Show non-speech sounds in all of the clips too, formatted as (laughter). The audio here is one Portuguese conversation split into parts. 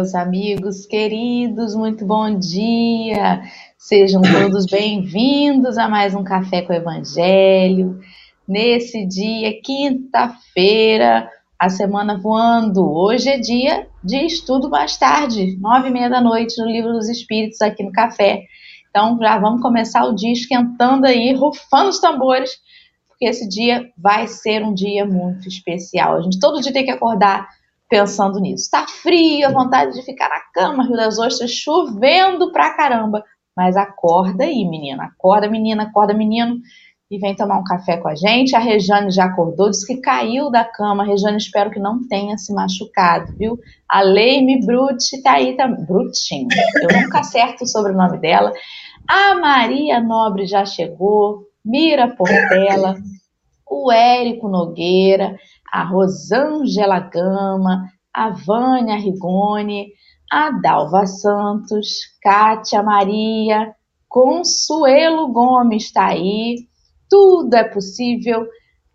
Meus amigos queridos, muito bom dia. Sejam todos bem-vindos a mais um Café com o Evangelho. Nesse dia, quinta-feira, a semana voando. Hoje é dia de estudo mais tarde, nove e meia da noite, no Livro dos Espíritos, aqui no Café. Então, já vamos começar o dia esquentando aí, rufando os tambores, porque esse dia vai ser um dia muito especial. A gente todo dia tem que acordar pensando nisso. Está frio, vontade de ficar na cama, Rio das Ostras, chovendo pra caramba. Mas acorda aí, menina. Acorda, menina, acorda, menino. E vem tomar um café com a gente. A Rejane já acordou, disse que caiu da cama. Rejane, espero que não tenha se machucado, viu? A Leime Brute tá aí também. Brutinho. Eu nunca acerto o sobrenome dela. A Maria Nobre já chegou. Mira Portela. O Érico Nogueira a Rosângela Gama, a Vânia Rigoni, a Dalva Santos, Kátia Maria, Consuelo Gomes está aí. Tudo é possível.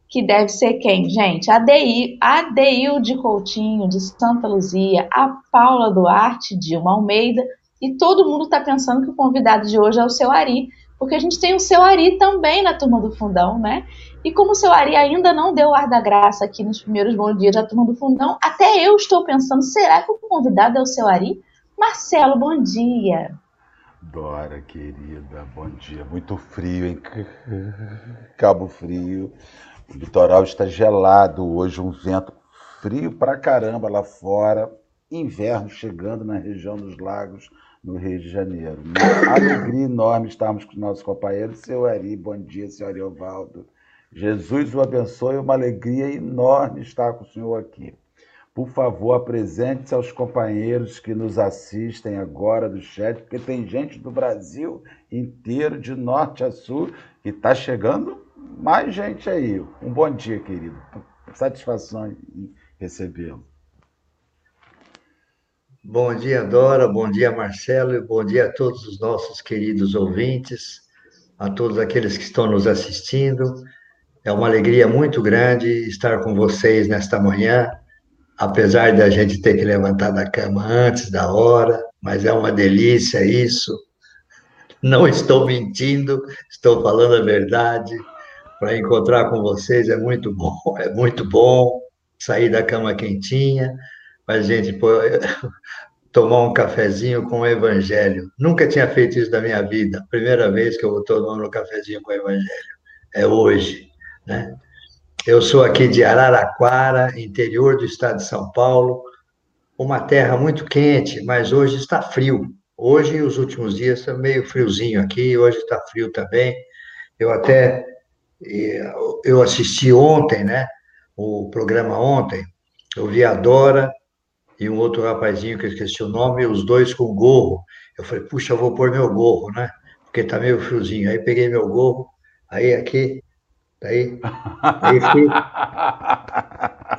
Que deve ser quem, gente? A Deilde Coutinho, de Santa Luzia, a Paula Duarte, Dilma Almeida, e todo mundo está pensando que o convidado de hoje é o seu Ari, porque a gente tem o seu Ari também na turma do fundão, né? E como o seu Ari ainda não deu o ar da graça aqui nos primeiros bons dias da turma do fundão, até eu estou pensando, será que o convidado é o seu Ari? Marcelo, bom dia. Dora, querida, bom dia. Muito frio, hein? (laughs) Cabo Frio. O litoral está gelado hoje, um vento frio pra caramba lá fora. Inverno chegando na região dos lagos no Rio de Janeiro. Uma alegria enorme estarmos com os nossos companheiros. Seu Ari, bom dia, senhor Ariovaldo. Jesus o abençoe, uma alegria enorme estar com o senhor aqui. Por favor, apresente-se aos companheiros que nos assistem agora do chat, porque tem gente do Brasil inteiro, de norte a sul, e está chegando mais gente aí. Um bom dia, querido. Satisfação em recebê-lo. Bom dia, Dora, bom dia, Marcelo, e bom dia a todos os nossos queridos ouvintes, a todos aqueles que estão nos assistindo. É uma alegria muito grande estar com vocês nesta manhã, apesar de a gente ter que levantar da cama antes da hora, mas é uma delícia isso. Não estou mentindo, estou falando a verdade. Para encontrar com vocês é muito bom, (laughs) é muito bom sair da cama quentinha para a gente pô, (laughs) tomar um cafezinho com o Evangelho. Nunca tinha feito isso da minha vida. Primeira vez que eu vou tomando um cafezinho com o Evangelho. É hoje. Né? Eu sou aqui de Araraquara, interior do estado de São Paulo. Uma terra muito quente, mas hoje está frio. Hoje, os últimos dias, está meio friozinho aqui. Hoje está frio também. Eu até eu assisti ontem, né? O programa ontem. Eu vi a Dora e um outro rapazinho que eu esqueci o nome, os dois com gorro. Eu falei, puxa, eu vou pôr meu gorro, né? Porque tá meio friozinho. Aí peguei meu gorro, aí aqui, aí, aí, fiquei,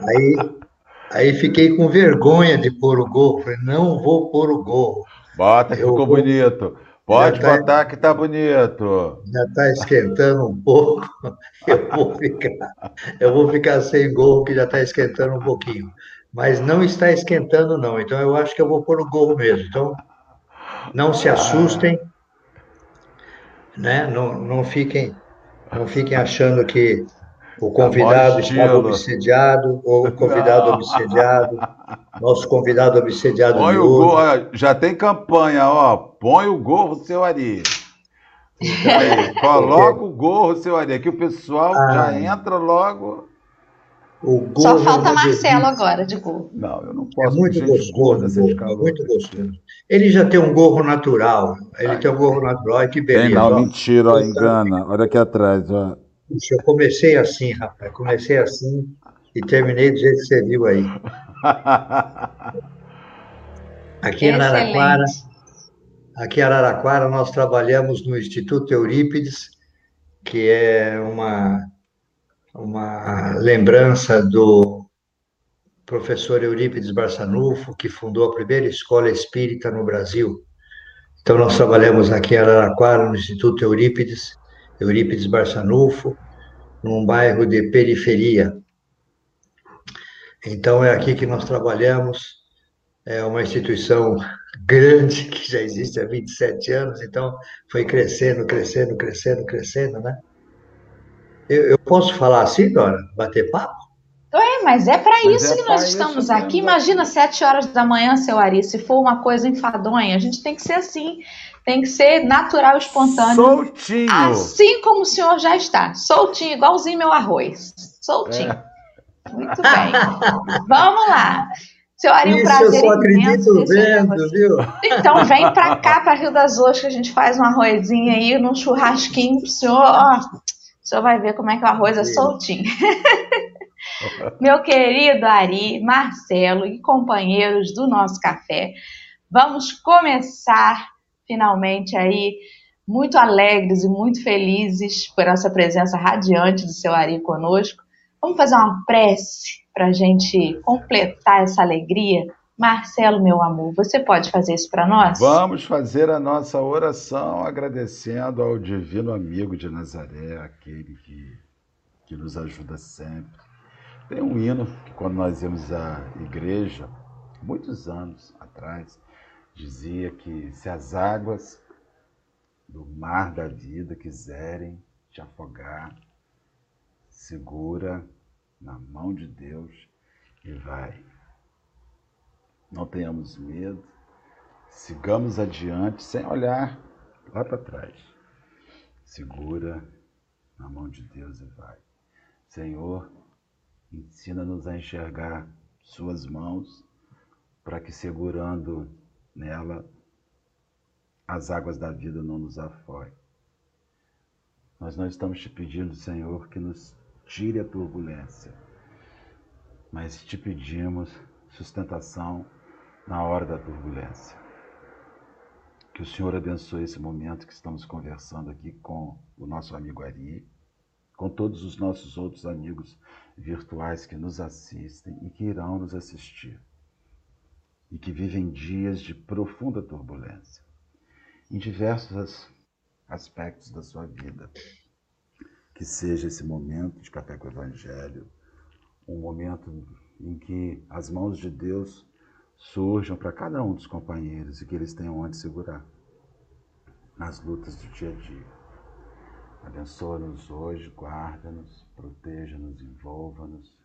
aí, aí fiquei com vergonha de pôr o gorro. Falei, não vou pôr o gorro. Bota que eu ficou vou... bonito. Pode tá, botar que tá bonito. Já está esquentando um pouco. (laughs) Eu vou ficar, eu vou ficar sem gorro que já está esquentando um pouquinho mas não está esquentando, não. Então, eu acho que eu vou pôr o gorro mesmo. Então, não se assustem, né? Não, não, fiquem, não fiquem achando que o convidado está obsediado, ou o convidado obsediado, nosso convidado obsediado. Põe o gorro, já tem campanha, ó. Põe o gorro, seu Ari. Aí, (laughs) coloca o gorro, seu Ari, que o pessoal ah. já entra logo. Só falta Marcelo agora de gorro. Não, eu não é posso. É muito gostoso, muito gostoso. Ele já tem um gorro natural. Ele Ai, tem um gorro natural. Ai, que beleza. Tem não, mentira, ó, engana. Olha aqui atrás. Ó. Puxa, eu comecei assim, rapaz. Comecei assim e terminei do jeito que você viu aí. (laughs) Aqui em Araraquara, aqui em Araraquara, nós trabalhamos no Instituto Eurípides, que é uma uma lembrança do professor Eurípides Barçanufo, que fundou a primeira escola espírita no Brasil. Então, nós trabalhamos aqui em Araraquara, no Instituto Eurípides, Eurípides Barçanufo, num bairro de periferia. Então, é aqui que nós trabalhamos é uma instituição grande que já existe há 27 anos, então foi crescendo, crescendo, crescendo, crescendo, né? Eu, eu posso falar assim, Dora? Bater papo? É, mas é para isso é que nós estamos aqui. Imagina sete horas da manhã, seu Ari, se for uma coisa enfadonha, a gente tem que ser assim, tem que ser natural, espontâneo. Soltinho. Assim como o senhor já está, soltinho, igualzinho meu arroz. Soltinho. É. Muito bem. Vamos lá. Seu Ari, um prazer eu só acredito vendo, viu? Então vem para cá, para Rio das Ostras, que a gente faz um arrozinho aí, num churrasquinho pro senhor. Ó, senhor vai ver como é que o arroz é soltinho. (laughs) Meu querido Ari, Marcelo e companheiros do nosso café, vamos começar finalmente aí muito alegres e muito felizes por essa presença radiante do seu Ari conosco. Vamos fazer uma prece para a gente completar essa alegria? Marcelo, meu amor, você pode fazer isso para nós? Vamos fazer a nossa oração agradecendo ao divino amigo de Nazaré, aquele que, que nos ajuda sempre tem um hino que quando nós íamos à igreja, muitos anos atrás, dizia que se as águas do mar da vida quiserem te afogar, segura na mão de Deus e vai. Não tenhamos medo, sigamos adiante sem olhar lá para trás. Segura na mão de Deus e vai. Senhor, Ensina-nos a enxergar Suas mãos, para que segurando nela as águas da vida não nos afoguem. Nós não estamos te pedindo, Senhor, que nos tire a turbulência, mas te pedimos sustentação na hora da turbulência. Que o Senhor abençoe esse momento que estamos conversando aqui com o nosso amigo Ari, com todos os nossos outros amigos virtuais que nos assistem e que irão nos assistir, e que vivem dias de profunda turbulência, em diversos aspectos da sua vida. Que seja esse momento de café com o Evangelho, um momento em que as mãos de Deus surjam para cada um dos companheiros e que eles tenham onde segurar nas lutas do dia a dia. Abençoa-nos hoje, guarda-nos, proteja-nos, envolva-nos.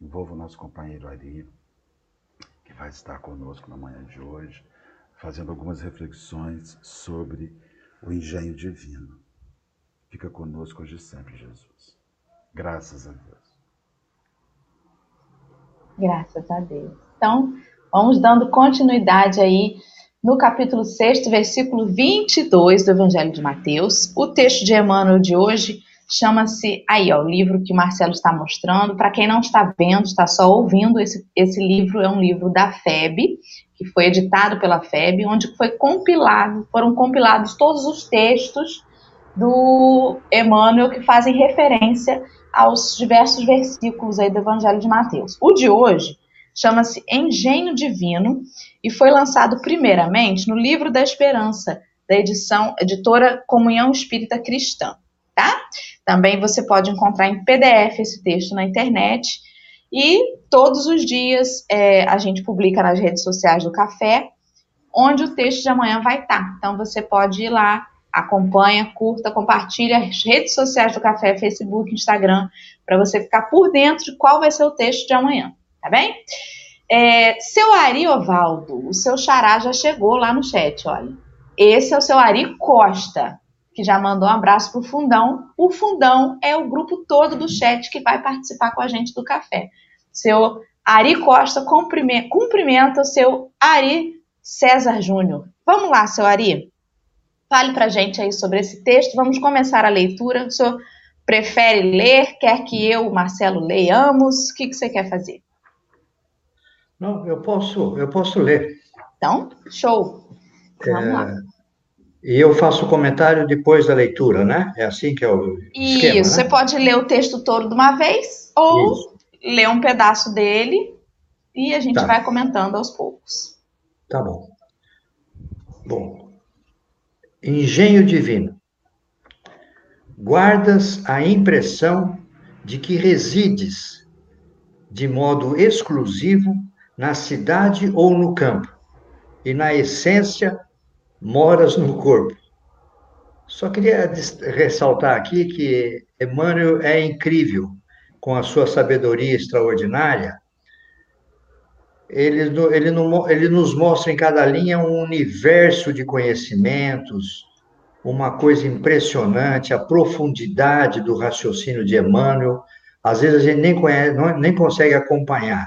Envolva o nosso companheiro Ari, que vai estar conosco na manhã de hoje, fazendo algumas reflexões sobre o engenho divino. Fica conosco hoje e sempre, Jesus. Graças a Deus. Graças a Deus. Então, vamos dando continuidade aí no capítulo 6, versículo 22 do Evangelho de Mateus. O texto de Emmanuel de hoje chama-se aí, ó, o livro que o Marcelo está mostrando. Para quem não está vendo, está só ouvindo, esse, esse livro é um livro da FEB, que foi editado pela FEB, onde foi compilado, foram compilados todos os textos do Emmanuel que fazem referência aos diversos versículos aí do Evangelho de Mateus. O de hoje chama-se Engenho Divino e foi lançado primeiramente no Livro da Esperança, da edição editora Comunhão Espírita Cristã, tá? Também você pode encontrar em PDF esse texto na internet e todos os dias é, a gente publica nas redes sociais do Café, onde o texto de amanhã vai estar. Tá. Então você pode ir lá, acompanha, curta, compartilha as redes sociais do Café, Facebook, Instagram, para você ficar por dentro de qual vai ser o texto de amanhã tá bem? É, seu Ari Ovaldo, o seu xará já chegou lá no chat, olha. Esse é o seu Ari Costa, que já mandou um abraço pro Fundão. O Fundão é o grupo todo do chat que vai participar com a gente do café. Seu Ari Costa cumprimenta, cumprimenta o seu Ari César Júnior. Vamos lá, seu Ari. Fale pra gente aí sobre esse texto. Vamos começar a leitura. O senhor prefere ler? Quer que eu, Marcelo, leiamos? O que, que você quer fazer? Não, eu posso, eu posso ler. Então, show. Vamos é, lá. E eu faço o comentário depois da leitura, né? É assim que é o Isso, esquema, né? você pode ler o texto todo de uma vez ou Isso. ler um pedaço dele e a gente tá. vai comentando aos poucos. Tá bom. Bom. Engenho divino. Guardas a impressão de que resides de modo exclusivo na cidade ou no campo, e na essência moras no corpo. Só queria ressaltar aqui que Emmanuel é incrível com a sua sabedoria extraordinária. Ele, ele, ele nos mostra em cada linha um universo de conhecimentos, uma coisa impressionante, a profundidade do raciocínio de Emmanuel. Às vezes a gente nem, conhece, nem consegue acompanhar,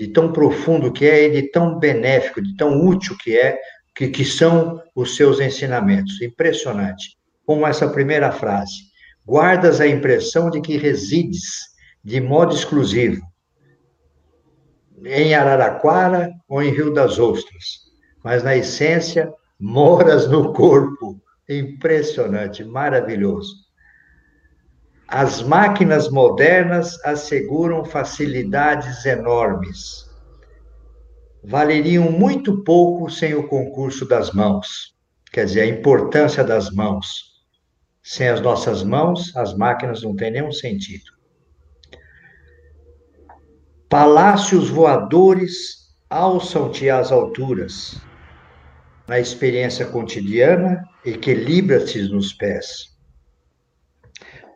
de tão profundo que é e de tão benéfico, de tão útil que é, que, que são os seus ensinamentos. Impressionante. Como essa primeira frase: guardas a impressão de que resides de modo exclusivo em Araraquara ou em Rio das Ostras, mas na essência moras no corpo Impressionante, maravilhoso. As máquinas modernas asseguram facilidades enormes. Valeriam muito pouco sem o concurso das mãos. Quer dizer, a importância das mãos. Sem as nossas mãos, as máquinas não têm nenhum sentido. Palácios voadores alçam-te às alturas. Na experiência cotidiana, equilibra-te nos pés.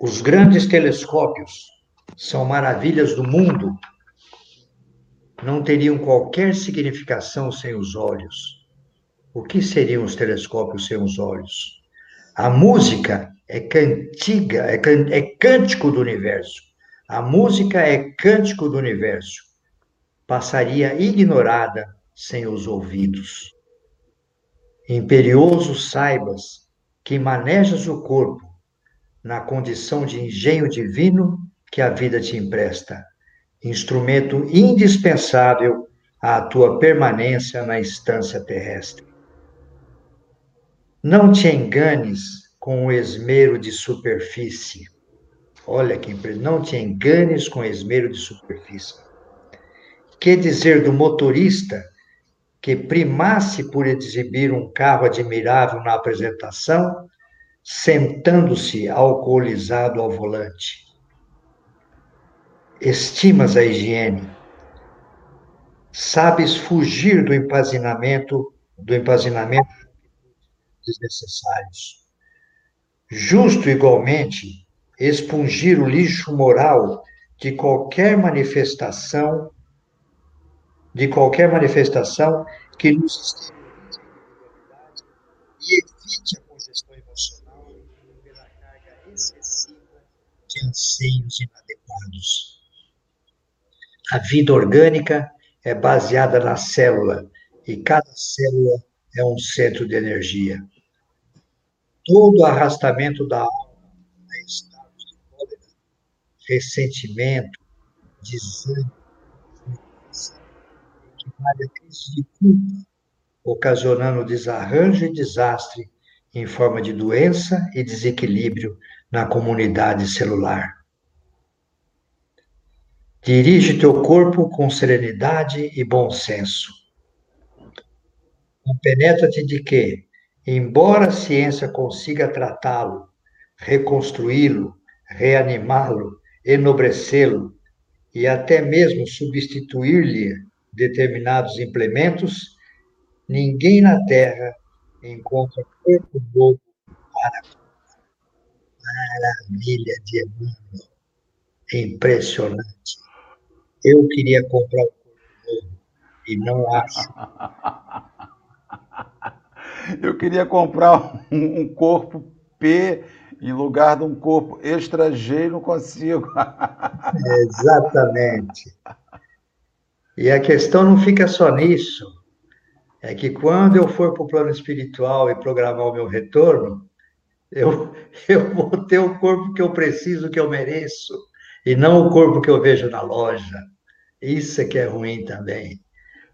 Os grandes telescópios são maravilhas do mundo, não teriam qualquer significação sem os olhos. O que seriam os telescópios sem os olhos? A música é cantiga, é, é cântico do universo. A música é cântico do universo. Passaria ignorada sem os ouvidos. Imperioso saibas que manejas o corpo na condição de engenho divino que a vida te empresta, instrumento indispensável à tua permanência na instância terrestre. Não te enganes com o esmero de superfície. Olha que não te enganes com o esmero de superfície. Que dizer do motorista que primasse por exibir um carro admirável na apresentação, sentando-se alcoolizado ao volante. Estimas a higiene. Sabes fugir do empazinamento, do empazinamento desnecessários. Justo igualmente expungir o lixo moral de qualquer manifestação de qualquer manifestação que nos e evite a anseios inadequados. A vida orgânica é baseada na célula e cada célula é um centro de energia. Todo arrastamento da alma a estados de cólera, ressentimento, desânimo, equivale a crise de culpa, ocasionando desarranjo e desastre em forma de doença e desequilíbrio na comunidade celular. Dirige teu corpo com serenidade e bom senso. Compenetra-te de que, embora a ciência consiga tratá-lo, reconstruí-lo, reanimá-lo, enobrecê-lo e até mesmo substituir-lhe determinados implementos, ninguém na Terra encontra corpo novo para maravilha de Emmanuel. Impressionante. Eu queria comprar um corpo novo e não acho. (laughs) Eu queria comprar um corpo P em lugar de um corpo extra G e não consigo. (laughs) Exatamente. E a questão não fica só nisso. É que quando eu for para o plano espiritual e programar o meu retorno, eu, (laughs) eu vou ter o corpo que eu preciso, que eu mereço, e não o corpo que eu vejo na loja. Isso é que é ruim também,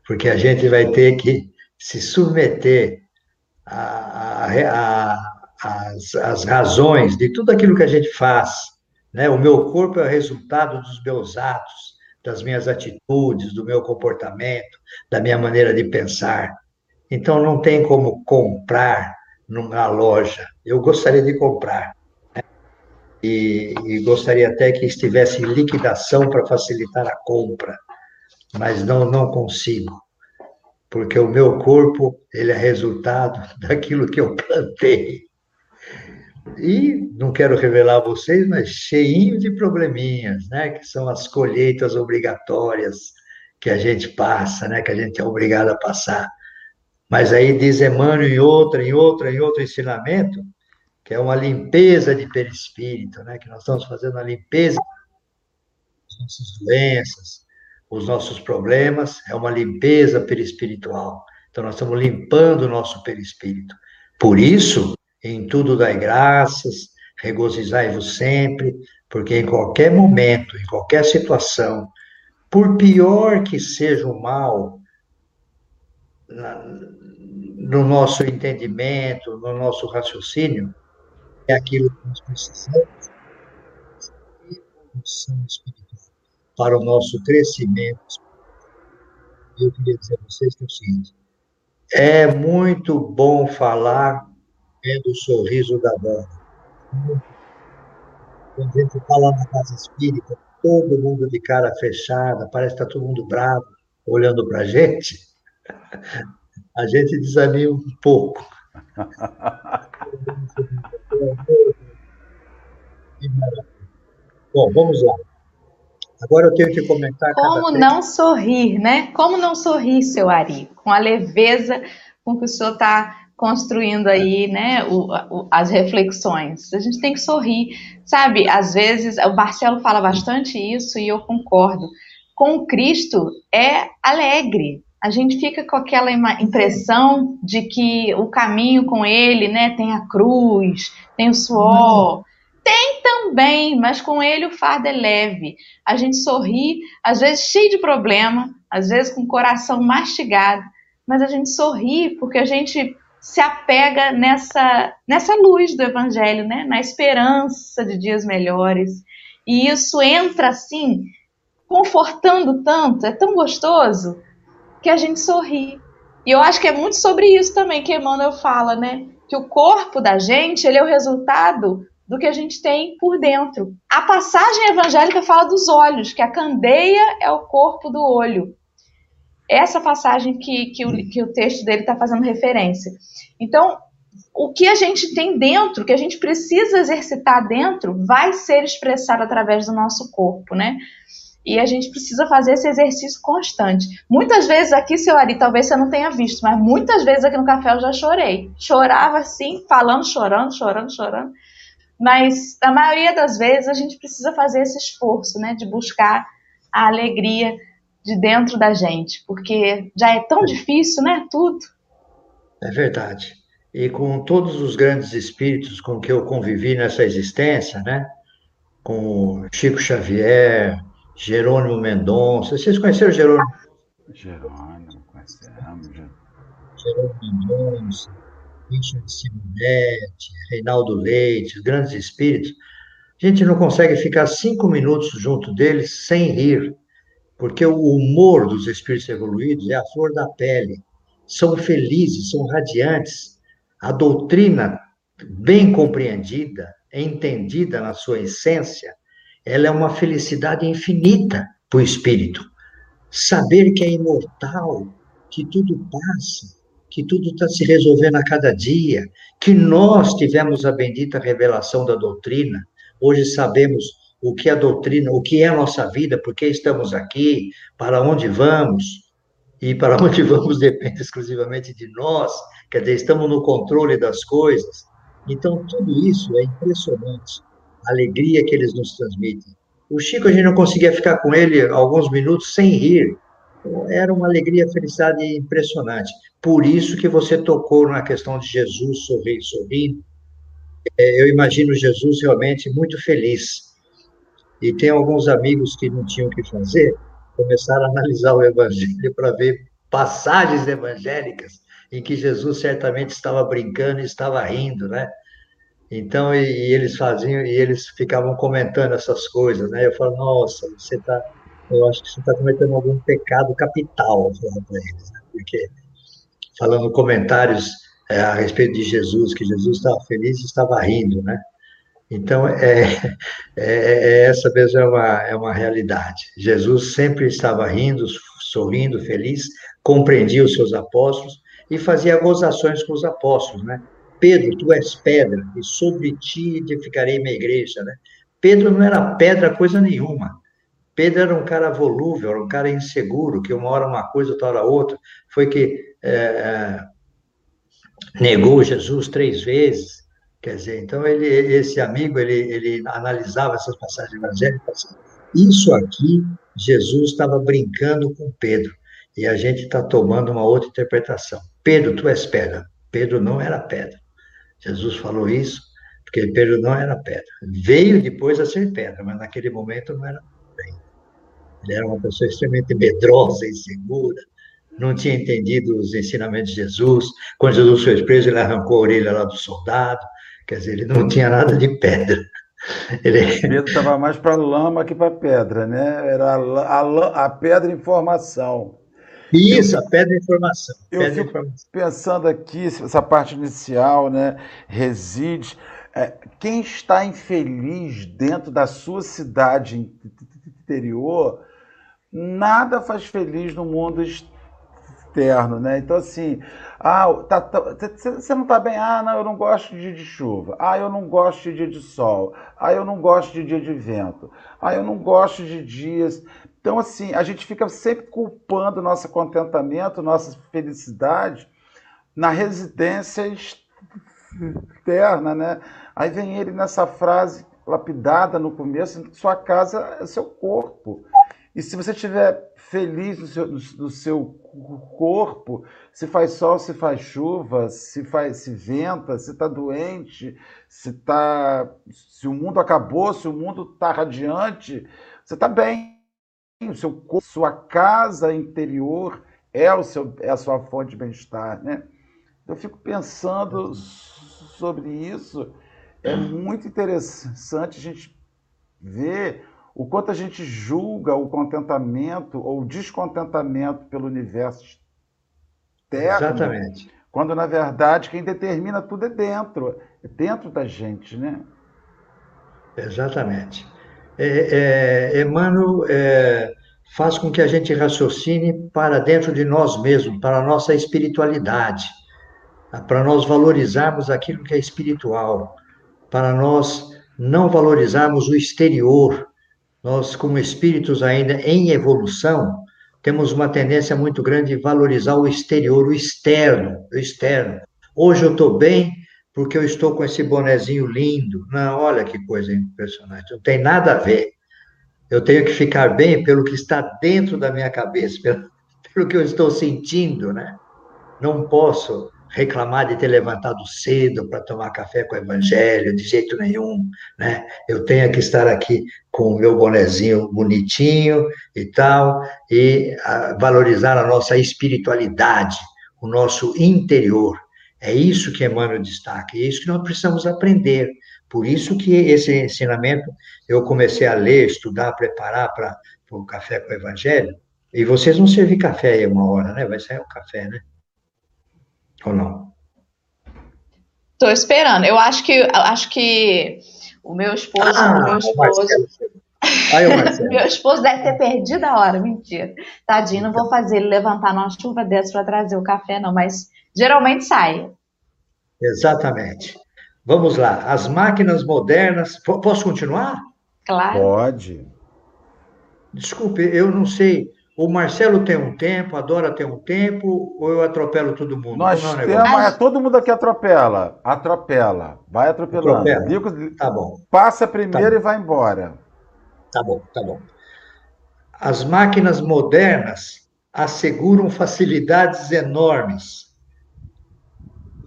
porque a gente vai ter que se submeter às razões de tudo aquilo que a gente faz. Né? O meu corpo é o resultado dos meus atos das minhas atitudes, do meu comportamento, da minha maneira de pensar. Então, não tem como comprar numa loja. Eu gostaria de comprar. Né? E, e, gostaria até que estivesse em liquidação para facilitar a compra. mas não, não consigo, porque o meu corpo ele é resultado (laughs) daquilo que eu plantei. E não quero revelar a vocês, mas cheinho de probleminhas, né? Que são as colheitas obrigatórias que a gente passa, né? Que a gente é obrigado a passar. Mas aí diz Emmanuel em outra, em outra, em outro ensinamento, que é uma limpeza de perispírito, né? Que nós estamos fazendo a limpeza das nossas doenças, os nossos problemas, é uma limpeza perispiritual. Então nós estamos limpando o nosso perispírito. Por isso, em tudo dai graças, regozijai-vos sempre, porque em qualquer momento, em qualquer situação, por pior que seja o mal, no nosso entendimento, no nosso raciocínio, é aquilo que nós precisamos evolução espiritual para o nosso crescimento. Eu queria dizer a vocês que é o seguinte: é muito bom falar vendo o sorriso da dona. Quando a gente está lá na casa espírita, todo mundo de cara fechada, parece que está todo mundo bravo, olhando para a gente, (laughs) a gente desanima um pouco. Bom, vamos lá. Agora eu tenho que comentar. Como não sorrir, né? Como não sorrir, seu Ari? Com a leveza com que o senhor está construindo aí, né, o, o, as reflexões. A gente tem que sorrir, sabe? Às vezes, o Marcelo fala bastante isso e eu concordo. Com Cristo é alegre. A gente fica com aquela impressão de que o caminho com ele, né, tem a cruz, tem o suor. Tem também, mas com ele o fardo é leve. A gente sorri, às vezes cheio de problema, às vezes com o coração mastigado, mas a gente sorri porque a gente se apega nessa, nessa luz do Evangelho, né? na esperança de dias melhores. E isso entra assim, confortando tanto, é tão gostoso, que a gente sorri. E eu acho que é muito sobre isso também que Emmanuel fala, né? Que o corpo da gente ele é o resultado do que a gente tem por dentro. A passagem evangélica fala dos olhos, que a candeia é o corpo do olho essa passagem que, que, o, que o texto dele está fazendo referência. Então, o que a gente tem dentro, que a gente precisa exercitar dentro, vai ser expressado através do nosso corpo, né? E a gente precisa fazer esse exercício constante. Muitas vezes aqui, seu Ari, talvez você não tenha visto, mas muitas vezes aqui no café eu já chorei. Chorava assim, falando, chorando, chorando, chorando. Mas a maioria das vezes a gente precisa fazer esse esforço, né, de buscar a alegria de dentro da gente, porque já é tão difícil, né? Tudo. É verdade. E com todos os grandes espíritos com que eu convivi nessa existência, né? Com Chico Xavier, Jerônimo Mendonça. Vocês conheceram Jerônimo? Jerônimo, conhecemos. Jerônimo Mendonça, Richard Simonetti, Reinaldo Leite, os grandes espíritos. A gente não consegue ficar cinco minutos junto deles sem rir porque o humor dos espíritos evoluídos é a flor da pele. São felizes, são radiantes. A doutrina, bem compreendida, entendida na sua essência, ela é uma felicidade infinita para o espírito. Saber que é imortal, que tudo passa, que tudo está se resolvendo a cada dia, que nós tivemos a bendita revelação da doutrina, hoje sabemos o que é a doutrina, o que é a nossa vida, por que estamos aqui, para onde vamos, e para (laughs) onde vamos depende exclusivamente de nós, quer dizer, estamos no controle das coisas. Então, tudo isso é impressionante, alegria que eles nos transmitem. O Chico, a gente não conseguia ficar com ele alguns minutos sem rir. Era uma alegria, felicidade impressionante. Por isso que você tocou na questão de Jesus sorrir, sorrindo. É, eu imagino Jesus realmente muito feliz e tem alguns amigos que não tinham o que fazer, começaram a analisar o Evangelho para ver passagens evangélicas em que Jesus certamente estava brincando e estava rindo, né? Então, e, e eles faziam, e eles ficavam comentando essas coisas, né? Eu falo, nossa, você está, eu acho que você está cometendo algum pecado capital, para eles, né? porque falando comentários é, a respeito de Jesus, que Jesus estava feliz e estava rindo, né? Então, (laughs) é, é, é, essa mesmo é uma, é uma realidade. Jesus sempre estava rindo, sorrindo, feliz, compreendia os seus apóstolos e fazia gozações com os apóstolos, né? Pedro, tu és pedra, e sobre ti edificarei minha igreja, né? Pedro não era pedra coisa nenhuma. Pedro era um cara volúvel, era um cara inseguro, que uma hora uma coisa, outra hora outra. Foi que é, é, negou Jesus três vezes. Quer dizer, então ele, esse amigo, ele, ele analisava essas passagens evangélicas. Assim, Isso aqui, Jesus estava brincando com Pedro. E a gente está tomando uma outra interpretação. Pedro, tu és pedra. Pedro não era pedra. Jesus falou isso porque Pedro não era pedra. Veio depois a ser pedra, mas naquele momento não era ele era uma pessoa extremamente medrosa, insegura, não tinha entendido os ensinamentos de Jesus. Quando Jesus foi preso, ele arrancou a orelha lá do soldado. Quer dizer, ele não tinha nada de pedra. Ele... Pedro estava mais para lama que para pedra, né? Era a, a, a pedra informação. Isso, a pedra informação. Eu pedra informação. pensando aqui, essa parte inicial, né? Reside. É, quem está infeliz dentro da sua cidade interior nada faz feliz no mundo externo, né? Então, assim, ah, tá, tá, você não tá bem? Ah, não, eu não gosto de dia de chuva. Ah, eu não gosto de dia de sol. Ah, eu não gosto de dia de vento. Ah, eu não gosto de dias. Então, assim, a gente fica sempre culpando nosso contentamento, nossa felicidade na residência externa, né? Aí vem ele nessa frase lapidada no começo, sua casa é seu corpo. E se você estiver feliz no seu, no seu, corpo, se faz sol, se faz chuva, se faz se venta, se está doente, se tá, se o mundo acabou, se o mundo está radiante, você está bem. O seu corpo, sua casa interior é o seu é a sua fonte de bem-estar, né? Eu fico pensando sobre isso. É muito interessante a gente ver o quanto a gente julga o contentamento ou o descontentamento pelo universo externo. Exatamente. Quando, na verdade, quem determina tudo é dentro, é dentro da gente, né? Exatamente. É, é, Emmanuel é, faz com que a gente raciocine para dentro de nós mesmos, para a nossa espiritualidade, para nós valorizarmos aquilo que é espiritual, para nós não valorizarmos o exterior, nós, como espíritos ainda em evolução, temos uma tendência muito grande de valorizar o exterior, o externo, o externo. Hoje eu estou bem porque eu estou com esse bonezinho lindo. Não, olha que coisa impressionante. Não tem nada a ver. Eu tenho que ficar bem pelo que está dentro da minha cabeça, (laughs) pelo, pelo que eu estou sentindo, né? Não posso reclamar de ter levantado cedo para tomar café com o evangelho, de jeito nenhum, né? Eu tenho que estar aqui com o meu bonezinho bonitinho e tal, e a, valorizar a nossa espiritualidade, o nosso interior. É isso que Emmanuel destaca, é isso que nós precisamos aprender. Por isso que esse ensinamento eu comecei a ler, estudar, preparar para o café com o evangelho. E vocês vão servir café aí uma hora, né? Vai sair o café, né? Ou não? Estou esperando. Eu acho que acho que o meu esposo, ah, o meu esposo. Aí, (laughs) meu esposo deve ter perdido a hora, mentira. Tadinho, não vou fazer ele levantar numa chuva dessa para trazer o café, não, mas geralmente sai. Exatamente. Vamos lá. As máquinas modernas. Posso continuar? Claro. Pode. Desculpe, eu não sei. O Marcelo tem um tempo, a Dora tem um tempo, ou eu atropelo todo mundo? Nós é temos, é, todo mundo aqui atropela. Atropela. Vai atropelando. Atropela. tá bom. Passa primeiro tá e vai embora. Tá bom, tá bom. As máquinas modernas asseguram facilidades enormes.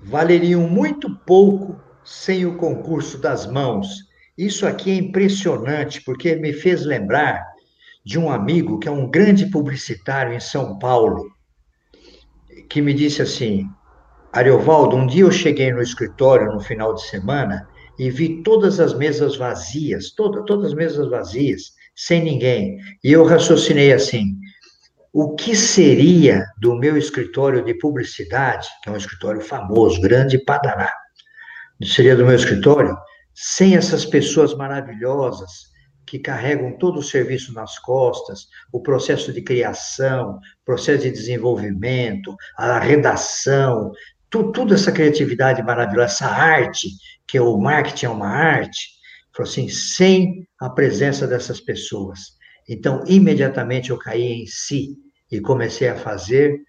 Valeriam muito pouco sem o concurso das mãos. Isso aqui é impressionante, porque me fez lembrar de um amigo que é um grande publicitário em São Paulo, que me disse assim: Ariovaldo, um dia eu cheguei no escritório no final de semana e vi todas as mesas vazias, toda, todas as mesas vazias, sem ninguém. E eu raciocinei assim: o que seria do meu escritório de publicidade, que é um escritório famoso, grande Paraná? Seria do meu escritório sem essas pessoas maravilhosas que carregam todo o serviço nas costas, o processo de criação, processo de desenvolvimento, a redação, tudo, tudo essa criatividade maravilhosa, essa arte, que é o marketing é uma arte, falou assim, sem a presença dessas pessoas. Então, imediatamente eu caí em si e comecei a fazer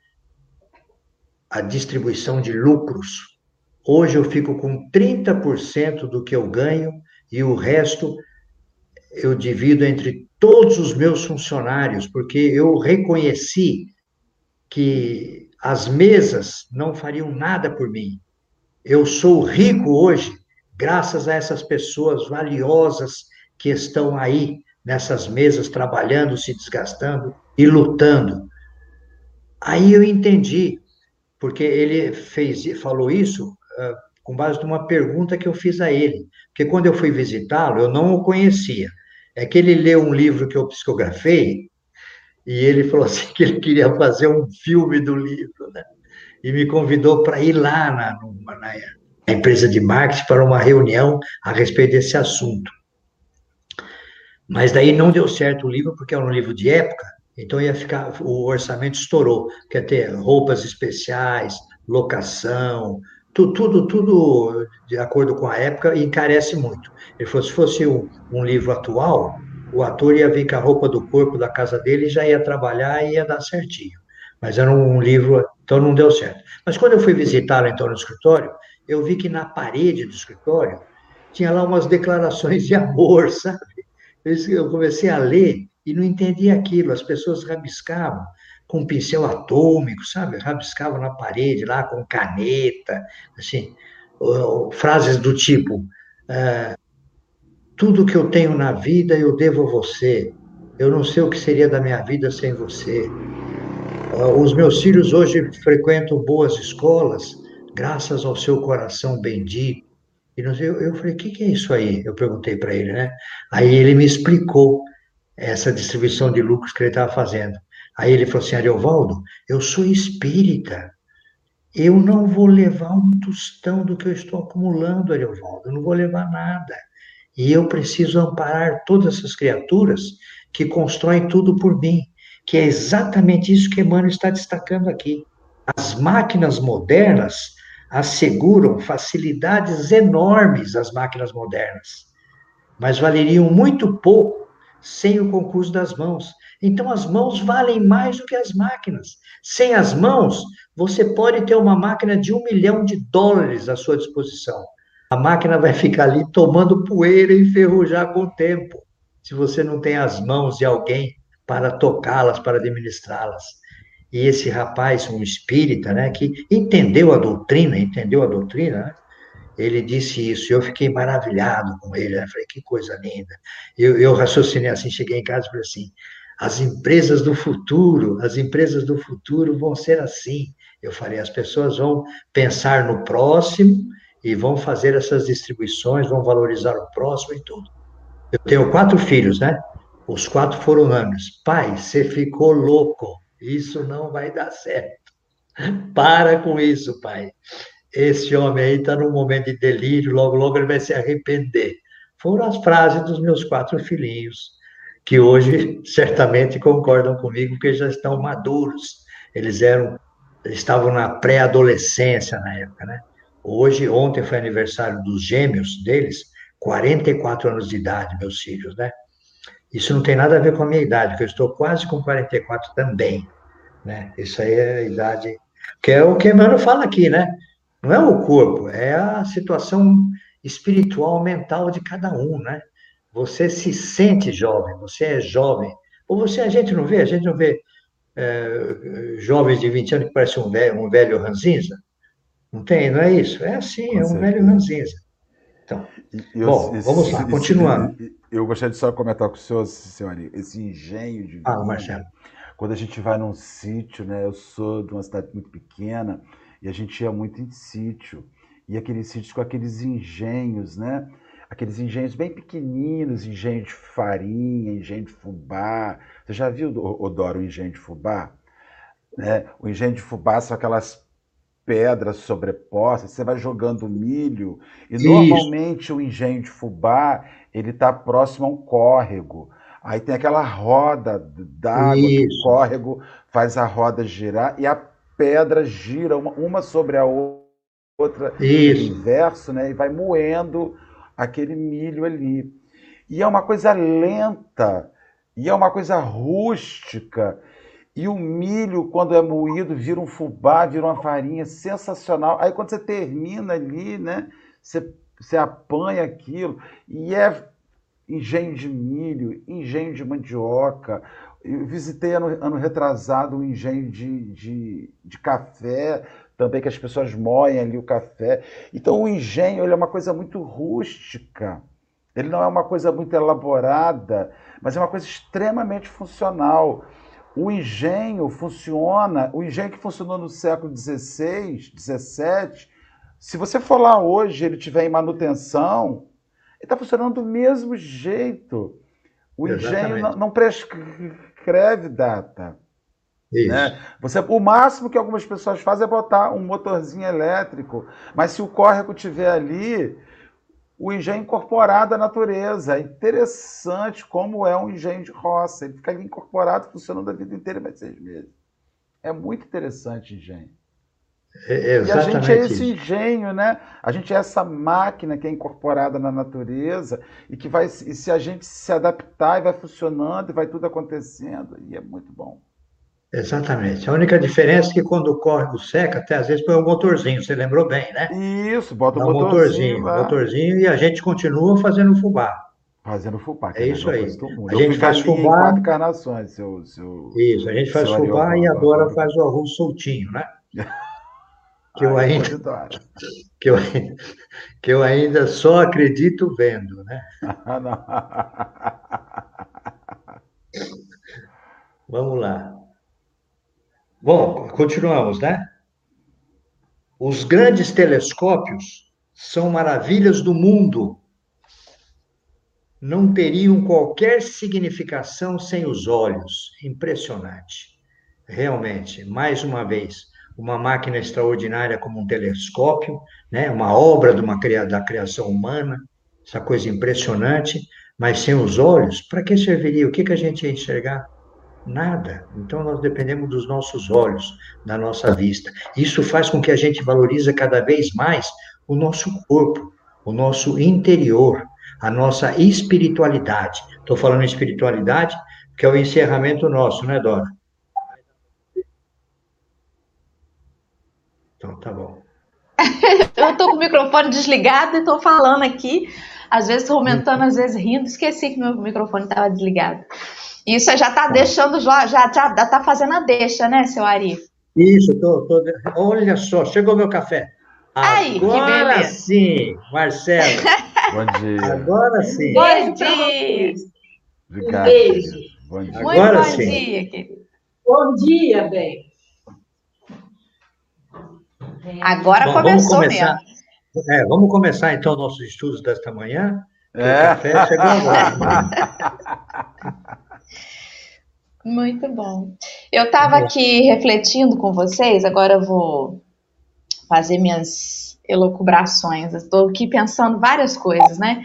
a distribuição de lucros. Hoje eu fico com 30% do que eu ganho e o resto eu divido entre todos os meus funcionários, porque eu reconheci que as mesas não fariam nada por mim. Eu sou rico hoje graças a essas pessoas valiosas que estão aí nessas mesas trabalhando, se desgastando e lutando. Aí eu entendi, porque ele fez, falou isso uh, com base numa pergunta que eu fiz a ele. Porque quando eu fui visitá-lo, eu não o conhecia é que ele leu um livro que eu psicografei e ele falou assim que ele queria fazer um filme do livro, né? E me convidou para ir lá na, na, empresa de marketing para uma reunião a respeito desse assunto. Mas daí não deu certo o livro porque era um livro de época, então ia ficar o orçamento estourou, quer ter roupas especiais, locação, tudo, tudo, tudo de acordo com a época encarece muito. Ele falou, se fosse um, um, livro atual, o ator ia vir com a roupa do corpo da casa dele e já ia trabalhar e ia dar certinho. Mas era um livro, então não deu certo. Mas quando eu fui visitá-lo então no escritório, eu vi que na parede do escritório tinha lá umas declarações de amor, (laughs) sabe? Eu comecei a ler e não entendia aquilo. As pessoas rabiscavam com um pincel atômico, sabe? Rabiscava na parede lá com caneta, assim, frases do tipo: é, tudo que eu tenho na vida eu devo a você. Eu não sei o que seria da minha vida sem você. Os meus filhos hoje frequentam boas escolas, graças ao seu coração bendito. E eu, eu falei, o que é isso aí? Eu perguntei para ele, né? Aí ele me explicou essa distribuição de lucros que ele estava fazendo. Aí ele falou assim, Ariovaldo, eu sou espírita. Eu não vou levar um tostão do que eu estou acumulando, Ariovaldo. Eu não vou levar nada. E eu preciso amparar todas essas criaturas que constroem tudo por mim. Que é exatamente isso que Emmanuel está destacando aqui. As máquinas modernas asseguram facilidades enormes às máquinas modernas, mas valeriam muito pouco sem o concurso das mãos. Então, as mãos valem mais do que as máquinas. Sem as mãos, você pode ter uma máquina de um milhão de dólares à sua disposição. A máquina vai ficar ali tomando poeira e enferrujar com o tempo, se você não tem as mãos de alguém para tocá-las, para administrá-las. E esse rapaz, um espírita, né, que entendeu a doutrina, entendeu a doutrina, né? Ele disse isso, eu fiquei maravilhado com ele, né? falei, que coisa linda. Eu, eu raciocinei assim, cheguei em casa e falei assim, as empresas do futuro, as empresas do futuro vão ser assim. Eu falei, as pessoas vão pensar no próximo e vão fazer essas distribuições, vão valorizar o próximo e tudo. Eu tenho quatro filhos, né? Os quatro foram anos. Pai, você ficou louco. Isso não vai dar certo. Para com isso, pai. Esse homem aí está num momento de delírio, logo, logo ele vai se arrepender. Foram as frases dos meus quatro filhinhos que hoje certamente concordam comigo, porque já estão maduros. Eles eram, estavam na pré-adolescência na época, né? Hoje, ontem foi aniversário dos gêmeos deles, 44 anos de idade, meus filhos, né? Isso não tem nada a ver com a minha idade, porque eu estou quase com 44 também, né? Isso aí é a idade, que é o que Emmanuel fala aqui, né? Não é o corpo, é a situação espiritual, mental de cada um, né? Você se sente jovem, você é jovem. Ou você, a gente não vê, a gente não vê é, jovens de 20 anos que parecem um velho, um velho ranzinza. Não tem, não é isso? É assim, Com é um certeza. velho ranzinza. Então, eu, bom, esse, vamos lá, esse, continuando. Eu gostaria de só comentar com o senhor, senhor, esse engenho de Ah, Marcelo. Quando a gente vai num sítio, né? Eu sou de uma cidade muito pequena e a gente ia muito em sítio. E aqueles sítios com aqueles engenhos, né? aqueles engenhos bem pequeninos, engenho de farinha, engenho de fubá. Você já viu, Odoro, o engenho de fubá? Né? O engenho de fubá são aquelas pedras sobrepostas, você vai jogando milho, e Isso. normalmente o engenho de fubá ele está próximo a um córrego. Aí tem aquela roda d'água que o córrego faz a roda girar e a pedra gira uma, uma sobre a outra Isso. inverso, né? E vai moendo aquele milho ali. E é uma coisa lenta, e é uma coisa rústica. E o milho, quando é moído, vira um fubá, vira uma farinha sensacional. Aí quando você termina ali, né? Você, você apanha aquilo. E é engenho de milho, engenho de mandioca. Eu visitei ano, ano retrasado um engenho de, de, de café, também que as pessoas moem ali o café. Então o engenho ele é uma coisa muito rústica. Ele não é uma coisa muito elaborada, mas é uma coisa extremamente funcional. O engenho funciona, o engenho que funcionou no século XVI, XVII, se você for lá hoje ele tiver em manutenção, ele está funcionando do mesmo jeito. O Exatamente. engenho não, não prescreve data. Né? Você, o máximo que algumas pessoas fazem é botar um motorzinho elétrico, mas se o córrego tiver ali, o engenho incorporado à natureza. É interessante como é um engenho de roça. Ele fica ali incorporado, funcionando a vida inteira, mais seis meses. É muito interessante o engenho. É, e a gente é esse engenho, né? A gente é essa máquina que é incorporada na natureza e que vai, e se a gente se adaptar, e vai funcionando, e vai tudo acontecendo, e é muito bom. Exatamente. A única diferença é que quando o córrego seca, até às vezes põe um motorzinho, você lembrou bem, né? Isso, bota o um motorzinho. Motorzinho, motorzinho e a gente continua fazendo fubá. Fazendo fubá. É, é isso aí. A gente faz fubá. Quatro seu, seu, isso, a gente faz fubá e agora faz o arroz soltinho, né? (laughs) que eu ainda (laughs) que eu, que eu ainda só acredito vendo, né? (laughs) Vamos lá. Bom, continuamos, né? Os grandes telescópios são maravilhas do mundo. Não teriam qualquer significação sem os olhos. Impressionante. Realmente, mais uma vez, uma máquina extraordinária como um telescópio, né? uma obra de uma, da criação humana, essa coisa impressionante, mas sem os olhos, para que serviria? O que, que a gente ia enxergar? Nada. Então nós dependemos dos nossos olhos, da nossa vista. Isso faz com que a gente valorize cada vez mais o nosso corpo, o nosso interior, a nossa espiritualidade. Estou falando espiritualidade, que é o encerramento nosso, né, Dora? Tá bom. (laughs) Eu estou com o microfone desligado e estou falando aqui, às vezes comentando, às vezes rindo, esqueci que meu microfone estava desligado. Isso já está deixando, já, já, já está fazendo a deixa, né, seu Ari? Isso, tô, tô, olha só, chegou meu café. Aí, Agora sim, Marcelo. (laughs) Bom dia. Agora sim. Bom dia. Obrigado. Um beijo. Bom dia. Muito Agora bom sim. dia, querido. Bom dia, bem. Agora bom, começou vamos começar, mesmo. É, vamos começar então nossos estudos desta manhã. É. O café chegou agora. (laughs) Muito bom. Eu estava aqui refletindo com vocês, agora eu vou fazer minhas elucubrações. Estou aqui pensando várias coisas, né?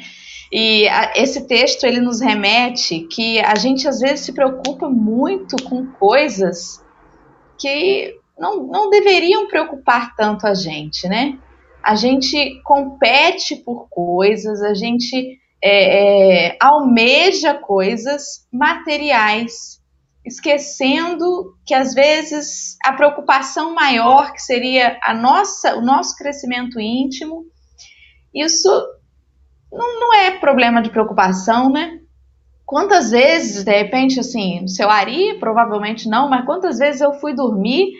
E a, esse texto ele nos remete que a gente às vezes se preocupa muito com coisas que não, não deveriam preocupar tanto a gente, né? A gente compete por coisas, a gente é, é, almeja coisas materiais esquecendo que às vezes a preocupação maior que seria a nossa, o nosso crescimento íntimo, isso não, não é problema de preocupação, né? Quantas vezes, de repente, assim, seu Ari, provavelmente não, mas quantas vezes eu fui dormir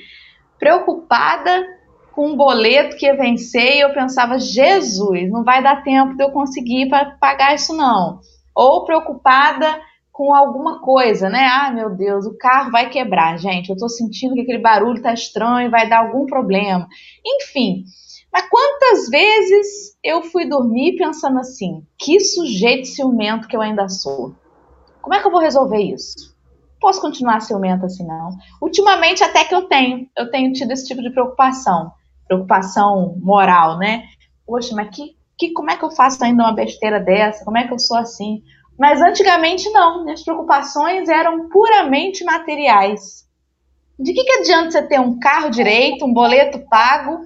preocupada com um boleto que ia vencer e eu pensava, Jesus, não vai dar tempo de eu conseguir para pagar isso não. Ou preocupada com alguma coisa, né? Ah, meu Deus, o carro vai quebrar, gente. Eu tô sentindo que aquele barulho tá estranho, vai dar algum problema. Enfim. Mas quantas vezes eu fui dormir pensando assim: que sujeito ciumento que eu ainda sou? Como é que eu vou resolver isso? Posso continuar ciumento assim, não? Ultimamente, até que eu tenho, eu tenho tido esse tipo de preocupação. preocupação moral, né? Poxa, mas que, que, como é que eu faço ainda uma besteira dessa? Como é que eu sou assim? Mas antigamente não, minhas preocupações eram puramente materiais. De que, que adianta você ter um carro direito, um boleto pago,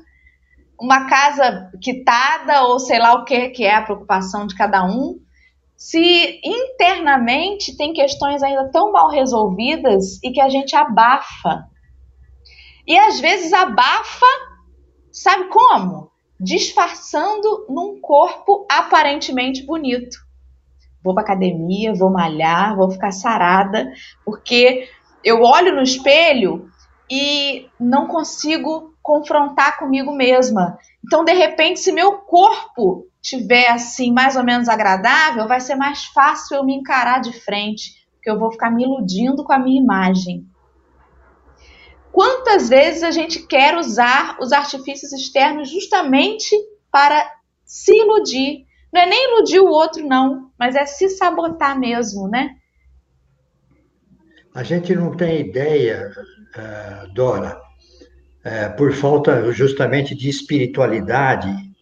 uma casa quitada ou sei lá o que, que é a preocupação de cada um, se internamente tem questões ainda tão mal resolvidas e que a gente abafa. E às vezes abafa, sabe como? Disfarçando num corpo aparentemente bonito. Vou para academia, vou malhar, vou ficar sarada, porque eu olho no espelho e não consigo confrontar comigo mesma. Então, de repente, se meu corpo tiver assim mais ou menos agradável, vai ser mais fácil eu me encarar de frente, porque eu vou ficar me iludindo com a minha imagem. Quantas vezes a gente quer usar os artifícios externos justamente para se iludir? Não é nem iludir o outro, não, mas é se sabotar mesmo, né? A gente não tem ideia, uh, Dora, uh, por falta justamente de espiritualidade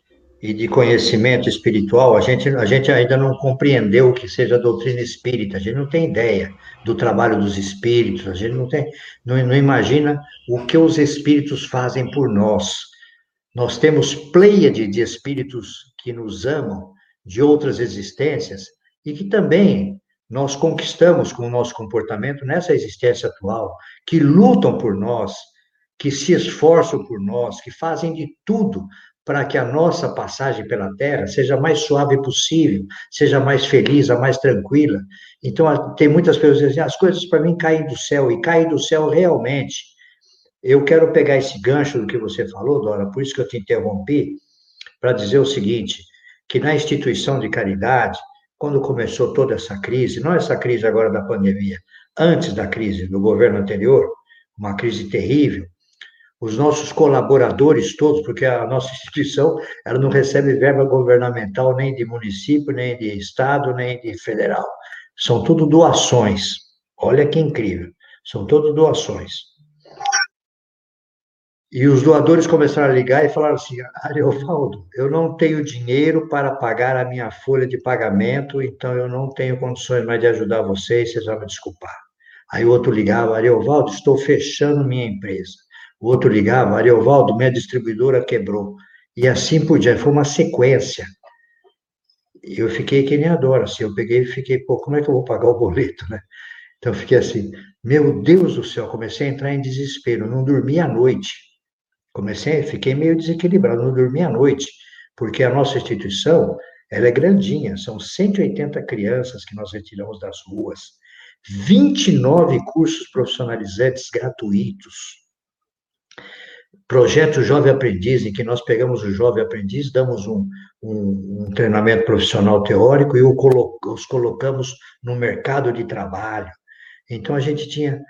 e de conhecimento espiritual, a gente, a gente ainda não compreendeu o que seja a doutrina espírita, a gente não tem ideia do trabalho dos espíritos, a gente não tem, não, não imagina o que os espíritos fazem por nós. Nós temos pleiade de espíritos que nos amam de outras existências e que também nós conquistamos com o nosso comportamento nessa existência atual, que lutam por nós, que se esforçam por nós, que fazem de tudo para que a nossa passagem pela Terra seja mais suave possível, seja mais feliz, a mais tranquila. Então, tem muitas pessoas que dizem, as coisas para mim caem do céu, e caem do céu realmente. Eu quero pegar esse gancho do que você falou, Dora, por isso que eu te interrompi, para dizer o seguinte, que na instituição de caridade, quando começou toda essa crise, não essa crise agora da pandemia, antes da crise do governo anterior, uma crise terrível, os nossos colaboradores todos, porque a nossa instituição ela não recebe verba governamental nem de município, nem de estado, nem de federal. São tudo doações. Olha que incrível. São tudo doações. E os doadores começaram a ligar e falaram assim: Ariovaldo, eu não tenho dinheiro para pagar a minha folha de pagamento, então eu não tenho condições mais de ajudar vocês, vocês vão me desculpar. Aí o outro ligava: Ariovaldo, estou fechando minha empresa o outro ligava, Ariovaldo, minha distribuidora quebrou. E assim por diante, foi uma sequência. Eu fiquei que nem adoro, assim, eu peguei e fiquei, pô, como é que eu vou pagar o boleto, (laughs) né? Então fiquei assim, meu Deus do céu, comecei a entrar em desespero, não dormi à noite. Comecei, fiquei meio desequilibrado, não dormi à noite, porque a nossa instituição, ela é grandinha, são 180 crianças que nós retiramos das ruas, 29 cursos profissionalizantes gratuitos, projeto Jovem Aprendiz, em que nós pegamos o jovem aprendiz, damos um, um, um treinamento profissional teórico e colo os colocamos no mercado de trabalho. Então, a gente tinha.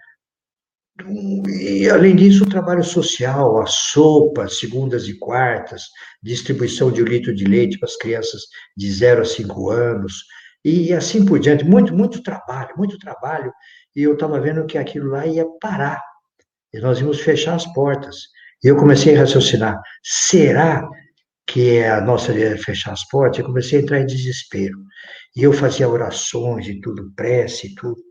E, além disso, o trabalho social, a sopa, segundas e quartas, distribuição de um litro de leite para as crianças de 0 a 5 anos, e assim por diante. Muito, muito trabalho, muito trabalho. E eu estava vendo que aquilo lá ia parar. E nós íamos fechar as portas. E eu comecei a raciocinar: será que é a nossa ideia de fechar as portas? Eu comecei a entrar em desespero. E eu fazia orações e tudo, prece e tudo.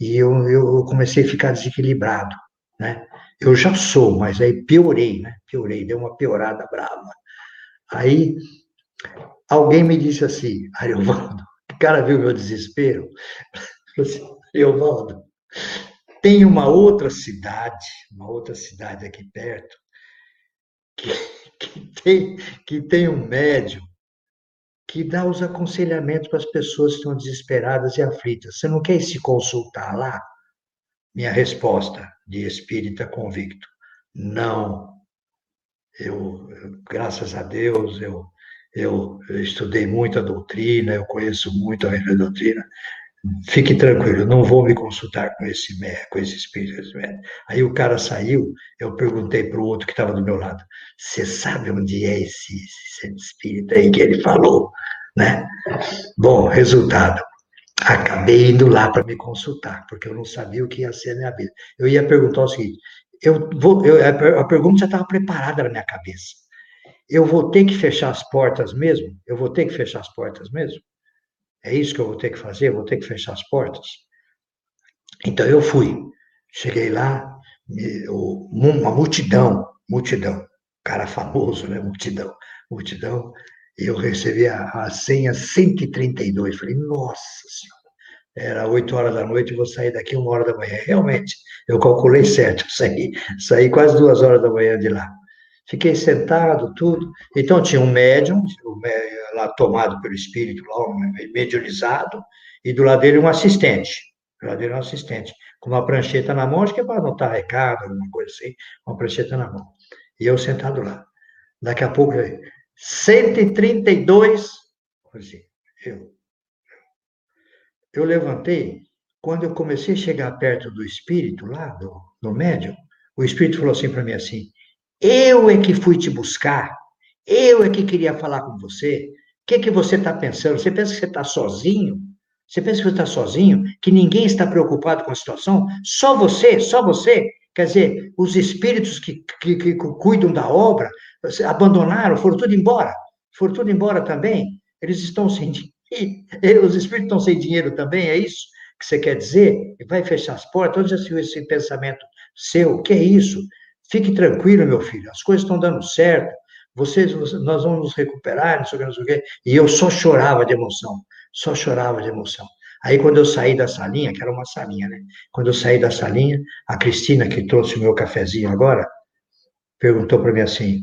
E eu, eu comecei a ficar desequilibrado, né? Eu já sou, mas aí piorei, né? Piorei, deu uma piorada brava. Aí alguém me disse assim, Ariovaldo, o cara viu meu desespero, (laughs) assim, Ariovaldo, tem uma outra cidade, uma outra cidade aqui perto, que, (laughs) que, tem, que tem um médium que dá os aconselhamentos para as pessoas que estão desesperadas e aflitas. Você não quer se consultar lá? Minha resposta de espírita convicto: não. Eu, graças a Deus, eu, eu, eu estudei muito a doutrina, eu conheço muito a doutrina, Fique tranquilo, não vou me consultar com esse com esse espírito. Aí o cara saiu, eu perguntei para o outro que estava do meu lado: Você sabe onde é esse, esse espírito aí que ele falou? Né? Bom, resultado. Acabei indo lá para me consultar, porque eu não sabia o que ia ser a minha vida. Eu ia perguntar o seguinte: eu vou, eu, a pergunta já estava preparada na minha cabeça. eu vou ter que fechar as portas mesmo? Eu vou ter que fechar as portas mesmo? É isso que eu vou ter que fazer? Vou ter que fechar as portas? Então eu fui. Cheguei lá, uma multidão, multidão, cara famoso, né? Multidão, multidão. E eu recebi a, a senha 132. Falei, nossa senhora era 8 horas da noite, vou sair daqui uma hora da manhã. Realmente, eu calculei certo, (laughs) saí, saí quase duas horas da manhã de lá. Fiquei sentado, tudo. Então tinha um médium, lá tomado pelo espírito, lá, mediunizado, e do lado dele um assistente. Do lado dele um assistente, com uma prancheta na mão, acho que é para anotar recado, alguma coisa assim, uma prancheta na mão. E eu sentado lá. Daqui a pouco, 132, assim, eu. Eu levantei, quando eu comecei a chegar perto do espírito, lá, do, do médium, o espírito falou assim para mim assim, eu é que fui te buscar. Eu é que queria falar com você. O que, que você está pensando? Você pensa que você está sozinho? Você pensa que você está sozinho? Que ninguém está preocupado com a situação? Só você? Só você? Quer dizer, os espíritos que, que, que cuidam da obra abandonaram, foram tudo embora. Foram tudo embora também. Eles estão sem dinheiro. (laughs) Os espíritos estão sem dinheiro também, é isso que você quer dizer? E vai fechar as portas? Onde já se viu esse pensamento seu? O que é isso? Fique tranquilo, meu filho, as coisas estão dando certo, vocês, nós vamos nos recuperar, não sei o que, não sei o que. E eu só chorava de emoção, só chorava de emoção. Aí, quando eu saí da salinha, que era uma salinha, né? Quando eu saí da salinha, a Cristina, que trouxe o meu cafezinho agora, perguntou para mim assim: o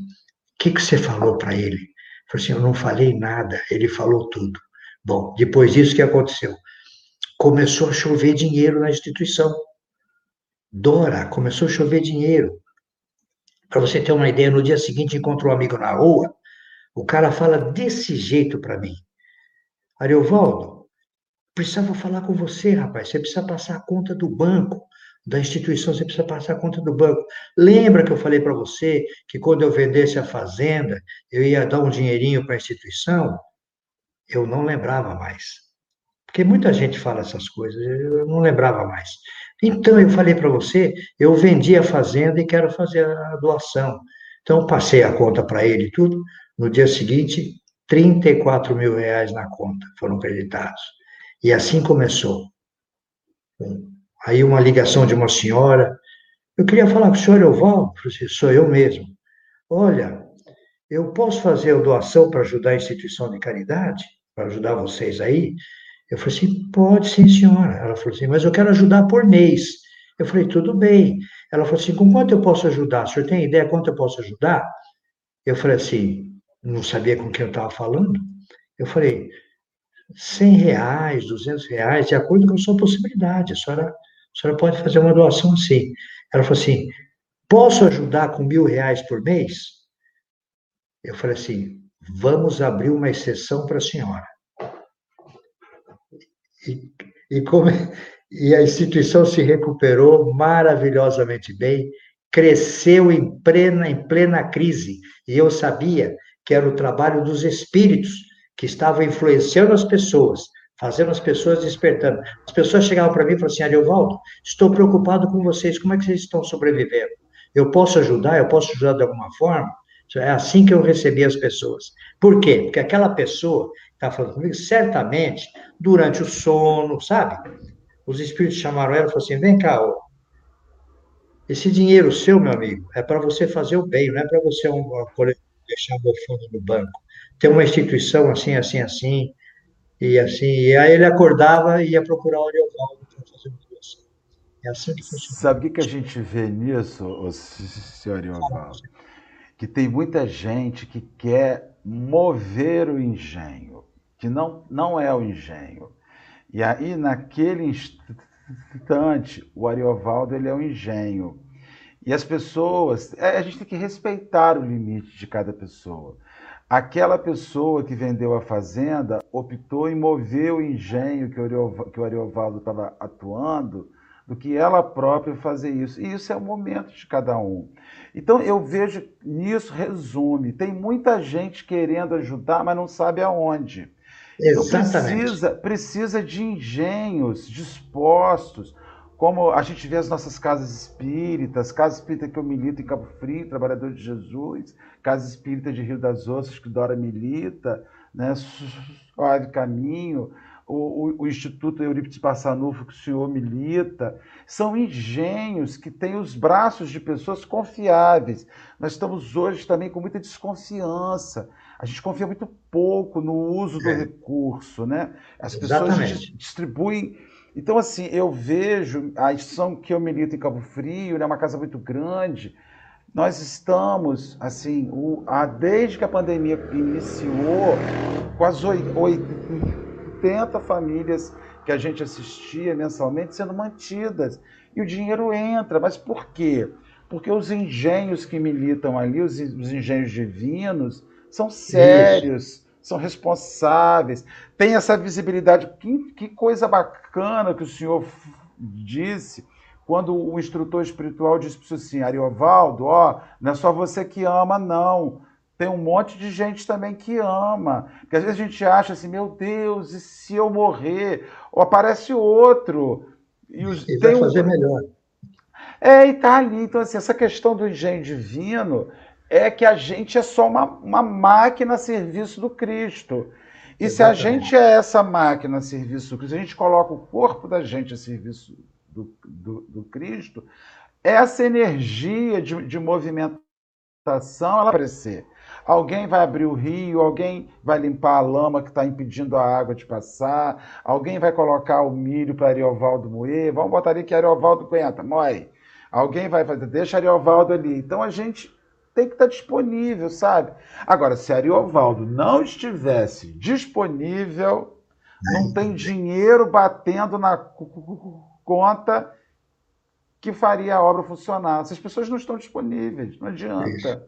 que, que você falou para ele? Eu falei assim: eu não falei nada, ele falou tudo. Bom, depois disso, o que aconteceu? Começou a chover dinheiro na instituição. Dora, começou a chover dinheiro. Para você ter uma ideia, no dia seguinte encontrou um amigo na rua, o cara fala desse jeito para mim. Ariovaldo, precisava falar com você, rapaz. Você precisa passar a conta do banco, da instituição, você precisa passar a conta do banco. Lembra que eu falei para você que quando eu vendesse a fazenda, eu ia dar um dinheirinho para a instituição? Eu não lembrava mais. Porque muita gente fala essas coisas, eu não lembrava mais. Então, eu falei para você, eu vendi a fazenda e quero fazer a doação. Então, passei a conta para ele e tudo. No dia seguinte, 34 mil reais na conta foram creditados. E assim começou. Aí uma ligação de uma senhora. Eu queria falar com o senhor Evaldo, sou eu mesmo. Olha, eu posso fazer a doação para ajudar a instituição de caridade? Para ajudar vocês aí? Eu falei assim, pode sim, senhora. Ela falou assim, mas eu quero ajudar por mês. Eu falei, tudo bem. Ela falou assim, com quanto eu posso ajudar? O senhor tem ideia quanto eu posso ajudar? Eu falei assim, não sabia com quem eu estava falando. Eu falei, 100 reais, 200 reais, de acordo com a sua possibilidade. A senhora, a senhora pode fazer uma doação assim. Ela falou assim, posso ajudar com mil reais por mês? Eu falei assim, vamos abrir uma exceção para a senhora. E, como, e a instituição se recuperou maravilhosamente bem, cresceu em plena, em plena crise. E eu sabia que era o trabalho dos espíritos que estavam influenciando as pessoas, fazendo as pessoas despertando. As pessoas chegavam para mim e falavam assim: Ariovaldo, estou preocupado com vocês, como é que vocês estão sobrevivendo? Eu posso ajudar? Eu posso ajudar de alguma forma? É assim que eu recebi as pessoas. Por quê? Porque aquela pessoa está falando comigo, certamente, durante o sono, sabe? Os espíritos chamaram ela e falaram assim: vem cá, ó, esse dinheiro seu, meu amigo, é para você fazer o bem, não é para você um, deixar o fundo no banco. Tem uma instituição assim, assim, assim, e assim. E aí ele acordava e ia procurar o Ariovaldo para fazer uma doação. É assim que funciona. Sabe o que, a gente vê nisso, senhor Ariovaldo? Que tem muita gente que quer mover o engenho que não, não é o engenho. E aí, naquele instante, o Ariovaldo ele é o engenho. E as pessoas, é, a gente tem que respeitar o limite de cada pessoa. Aquela pessoa que vendeu a fazenda optou em mover o engenho que o Ariovaldo estava atuando do que ela própria fazer isso. E isso é o momento de cada um. Então eu vejo nisso resume. Tem muita gente querendo ajudar, mas não sabe aonde. Exatamente. Então precisa, precisa de engenhos dispostos, como a gente vê as nossas casas espíritas, casa espírita que eu milito em Cabo Frio, Trabalhador de Jesus, casa espírita de Rio das Ostras, que Dora milita, né? Suave Caminho, o, o, o Instituto Eurípides Passanufo, que o senhor milita, são engenhos que têm os braços de pessoas confiáveis. Nós estamos hoje também com muita desconfiança. A gente confia muito pouco no uso do é. recurso, né? As pessoas distribuem então, assim, eu vejo a instituição que eu milito em Cabo Frio, é né, uma casa muito grande. Nós estamos, assim, o, a, desde que a pandemia iniciou, quase 80 famílias que a gente assistia mensalmente sendo mantidas. E o dinheiro entra. Mas por quê? Porque os engenhos que militam ali, os, os engenhos divinos, são sérios. Isso são responsáveis, tem essa visibilidade. Que, que coisa bacana que o senhor disse quando o instrutor espiritual disse para o assim, Ariovaldo, ó, não é só você que ama, não. Tem um monte de gente também que ama. Porque às vezes a gente acha assim, meu Deus, e se eu morrer? Ou aparece outro. E, os, e vai fazer um... melhor. É, e tá ali. Então, assim, essa questão do engenho divino é que a gente é só uma, uma máquina a serviço do Cristo. E Exatamente. se a gente é essa máquina a serviço do Cristo, a gente coloca o corpo da gente a serviço do, do, do Cristo, essa energia de, de movimentação ela vai aparecer. Alguém vai abrir o rio, alguém vai limpar a lama que está impedindo a água de passar, alguém vai colocar o milho para Ariovaldo moer, vamos botar ali que Ariovaldo aguenta, moe. Alguém vai fazer, deixa Ariovaldo ali. Então a gente tem que estar disponível, sabe? Agora, se Ariovaldo não estivesse disponível, não tem dinheiro batendo na conta que faria a obra funcionar. Essas pessoas não estão disponíveis, não adianta.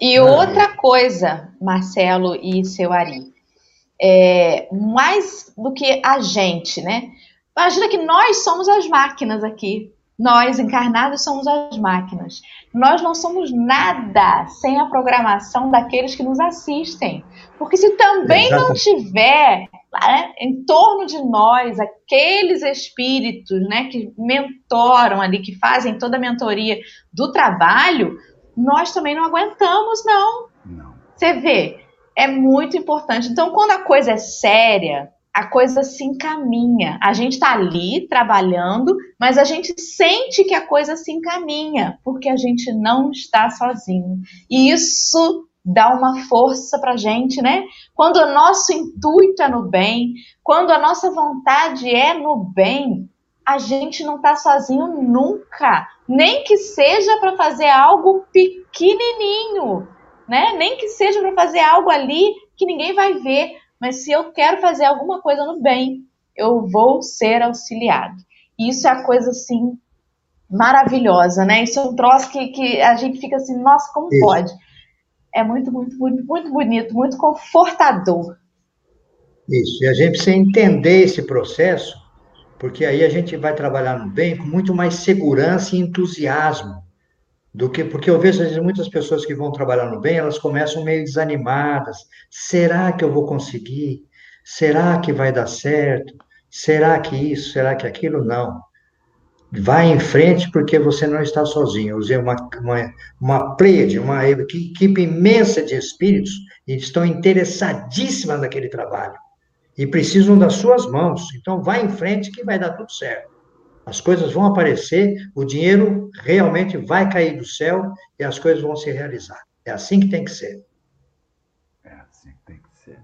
E outra coisa, Marcelo e seu Ari, é, mais do que a gente, né? Imagina que nós somos as máquinas aqui. Nós, encarnados, somos as máquinas. Nós não somos nada sem a programação daqueles que nos assistem. Porque se também não tiver né, em torno de nós aqueles espíritos né, que mentoram ali, que fazem toda a mentoria do trabalho, nós também não aguentamos, não. não. Você vê, é muito importante. Então, quando a coisa é séria, a coisa se encaminha. A gente está ali trabalhando, mas a gente sente que a coisa se encaminha, porque a gente não está sozinho. E isso dá uma força para a gente, né? Quando o nosso intuito é no bem, quando a nossa vontade é no bem, a gente não está sozinho nunca. Nem que seja para fazer algo pequenininho, né? Nem que seja para fazer algo ali que ninguém vai ver mas se eu quero fazer alguma coisa no bem, eu vou ser auxiliado. E isso é a coisa assim maravilhosa, né? Isso é um troço que, que a gente fica assim, nossa, como isso. pode? É muito, muito, muito, muito bonito, muito confortador. Isso, e a gente precisa entender esse processo, porque aí a gente vai trabalhar no bem com muito mais segurança e entusiasmo do que porque eu vejo vezes, muitas pessoas que vão trabalhar no bem, elas começam meio desanimadas. Será que eu vou conseguir? Será que vai dar certo? Será que isso? Será que aquilo? Não. Vai em frente porque você não está sozinho. Eu usei uma, uma, uma pleiade, uma equipe imensa de espíritos e estão interessadíssimas naquele trabalho. E precisam das suas mãos. Então, vai em frente que vai dar tudo certo as coisas vão aparecer, o dinheiro realmente vai cair do céu e as coisas vão se realizar. É assim que tem que ser. É assim que tem que ser.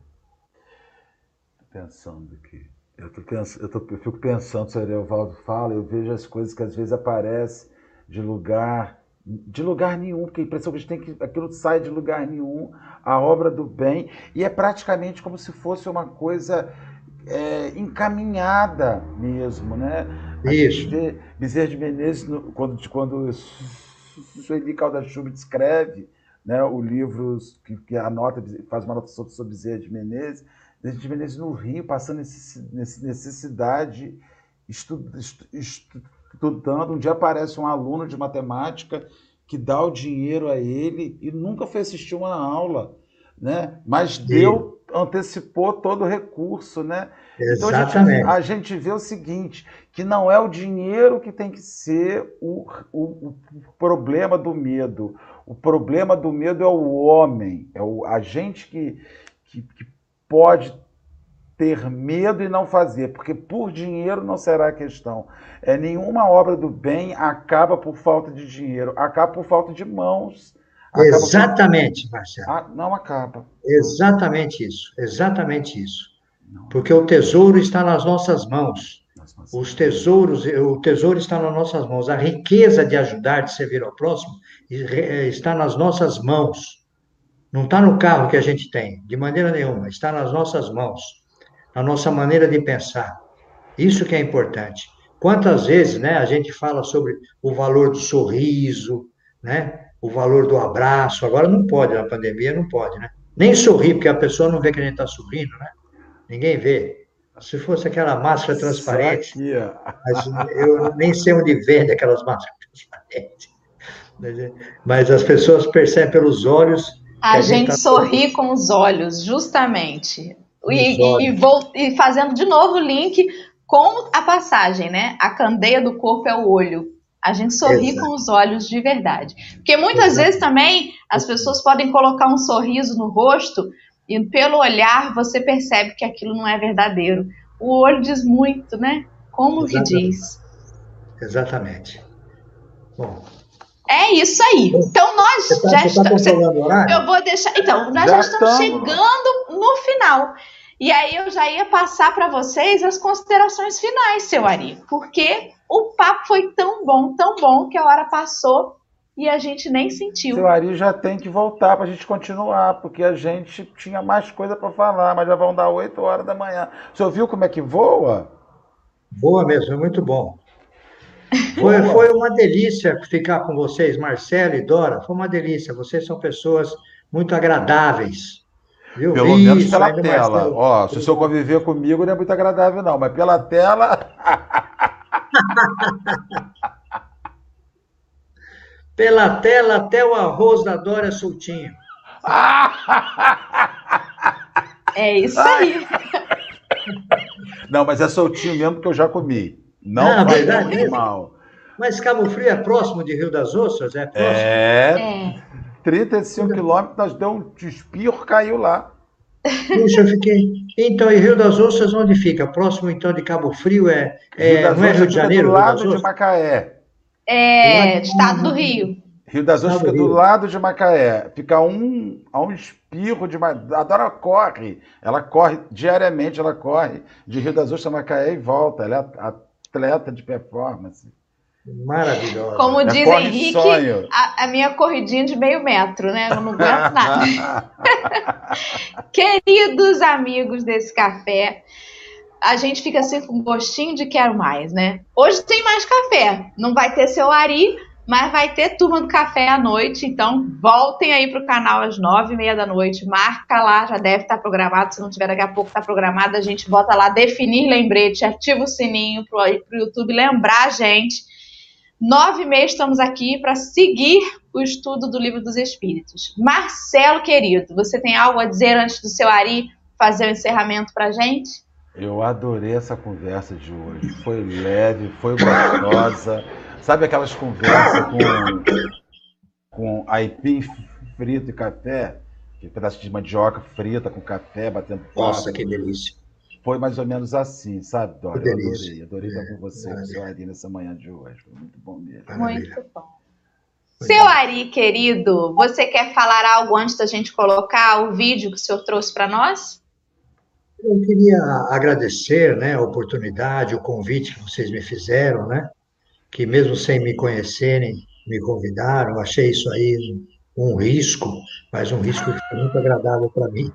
Pensando aqui. Eu, tô pens... eu, tô... eu fico pensando, o Evaldo fala, eu vejo as coisas que às vezes aparecem de lugar de lugar nenhum, porque a impressão que a gente tem que aquilo sai de lugar nenhum, a obra do bem, e é praticamente como se fosse uma coisa é, encaminhada mesmo, né? Isso. Bezerra de Menezes, quando, quando Sueli Calda Schubert escreve né, o livro que, que anota, faz uma anotação sobre Bezerra de Menezes, Bezerra de Menezes no Rio, passando necessidade, estudando. Um dia aparece um aluno de matemática que dá o dinheiro a ele e nunca foi assistir uma aula, né? mas deu antecipou todo o recurso, né? Exatamente. Então a gente, a gente vê o seguinte, que não é o dinheiro que tem que ser o, o, o problema do medo. O problema do medo é o homem, é o, a gente que, que, que pode ter medo e não fazer, porque por dinheiro não será a questão. É, nenhuma obra do bem acaba por falta de dinheiro, acaba por falta de mãos. Exatamente, por... Marcelo. Ah, não acaba. Exatamente isso, exatamente isso. Porque o tesouro está nas nossas mãos. Os tesouros, o tesouro está nas nossas mãos. A riqueza de ajudar, de servir ao próximo, eh, está nas nossas mãos. Não está no carro que a gente tem, de maneira nenhuma. Está nas nossas mãos, na nossa maneira de pensar. Isso que é importante. Quantas vezes, né, a gente fala sobre o valor do sorriso, né, o valor do abraço. Agora não pode, na pandemia não pode, né? Nem sorrir, porque a pessoa não vê que a gente está sorrindo, né? Ninguém vê. Se fosse aquela máscara transparente, (laughs) mas eu nem sei onde vende aquelas máscaras transparentes. Mas as pessoas percebem pelos olhos. A, a gente, tá... sorri com os olhos, justamente. E. E, vou, e fazendo de novo o link com a passagem, né? A candeia do corpo é o olho. A gente sorri Exato. com os olhos de verdade. Porque muitas Exato. vezes também as pessoas podem colocar um sorriso no rosto, e pelo olhar você percebe que aquilo não é verdadeiro. O olho diz muito, né? Como Exatamente. que diz? Exatamente. Bom. É isso aí. Então nós tá, já tá estamos. Eu vou deixar. Então, nós já, já estamos, estamos chegando no final. E aí eu já ia passar para vocês as considerações finais, seu Ari, porque o papo foi tão bom, tão bom que a hora passou e a gente nem sentiu. Seu Ari já tem que voltar para a gente continuar, porque a gente tinha mais coisa para falar, mas já vão dar 8 horas da manhã. O senhor viu como é que voa? Boa mesmo, é muito bom. Foi, foi uma delícia ficar com vocês, Marcelo e Dora. Foi uma delícia. Vocês são pessoas muito agradáveis. Viu? Pelo Isso, menos pela tela. Ó, se o senhor conviver comigo, não é muito agradável, não, mas pela tela. (laughs) Pela tela até o arroz da Dora soltinho. É isso aí. Não, mas é soltinho mesmo porque eu já comi. Não, ah, verdade mal. Mas Cabo Frio é próximo de Rio das Ostras? É próximo? É. é. 35 quilômetros, nós deu um espirro, caiu lá. Puxa, eu fiquei. Então, e Rio das Ostras onde fica? Próximo, então, de Cabo Frio? É, é não é Rio de Janeiro? Do lado de Macaé. É, estado do Rio. Rio das Ostras fica do lado de Macaé. Fica um, a um espirro de Macaé. A Dora corre. Ela corre diariamente, ela corre de Rio das Ostras a Macaé e volta. Ela é atleta de performance. Maravilhosa. Como é diz Henrique, a, a, minha corridinha de meio metro, né? Eu não aguento (laughs) nada. (laughs) Queridos amigos desse café, a gente fica assim com gostinho de quero mais, né? Hoje tem mais café. Não vai ter seu Ari, mas vai ter turma do café à noite. Então voltem aí pro canal às nove e meia da noite. Marca lá, já deve estar programado. Se não tiver daqui a pouco, está programado. A gente bota lá definir lembrete, ativa o sininho pro, pro YouTube lembrar a gente. Nove e meia estamos aqui para seguir o estudo do Livro dos Espíritos. Marcelo, querido, você tem algo a dizer antes do seu Ari fazer o encerramento para gente? Eu adorei essa conversa de hoje. Foi leve, foi gostosa. Sabe aquelas conversas com, com aipim frito e café? Que pedaço de mandioca frita com café, batendo Nossa, que delícia. Foi mais ou menos assim, sabe, Dora? Eu adorei. Adorei estar com você, com o seu Ari, nessa manhã de hoje. Foi muito bom mesmo. Muito bom. Seu Ari, querido, você quer falar algo antes da gente colocar o vídeo que o senhor trouxe para nós? Eu queria agradecer né, a oportunidade, o convite que vocês me fizeram, né? Que mesmo sem me conhecerem, me convidaram. Achei isso aí um, um risco, mas um risco que foi muito agradável para mim.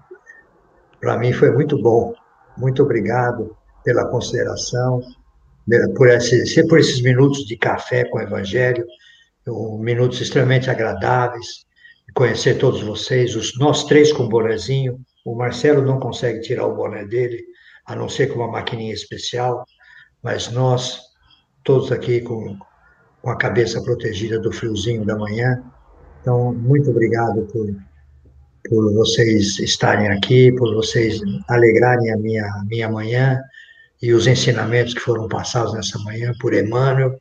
Para mim foi muito bom. Muito obrigado pela consideração, né, por, esse, por esses minutos de café com o Evangelho, minutos extremamente agradáveis, conhecer todos vocês, os nós três com o bonezinho, o Marcelo não consegue tirar o boné dele, a não ser com uma maquininha especial, mas nós, todos aqui com, com a cabeça protegida do friozinho da manhã. Então, muito obrigado por, por vocês estarem aqui, por vocês alegrarem a minha, minha manhã e os ensinamentos que foram passados nessa manhã por Emmanuel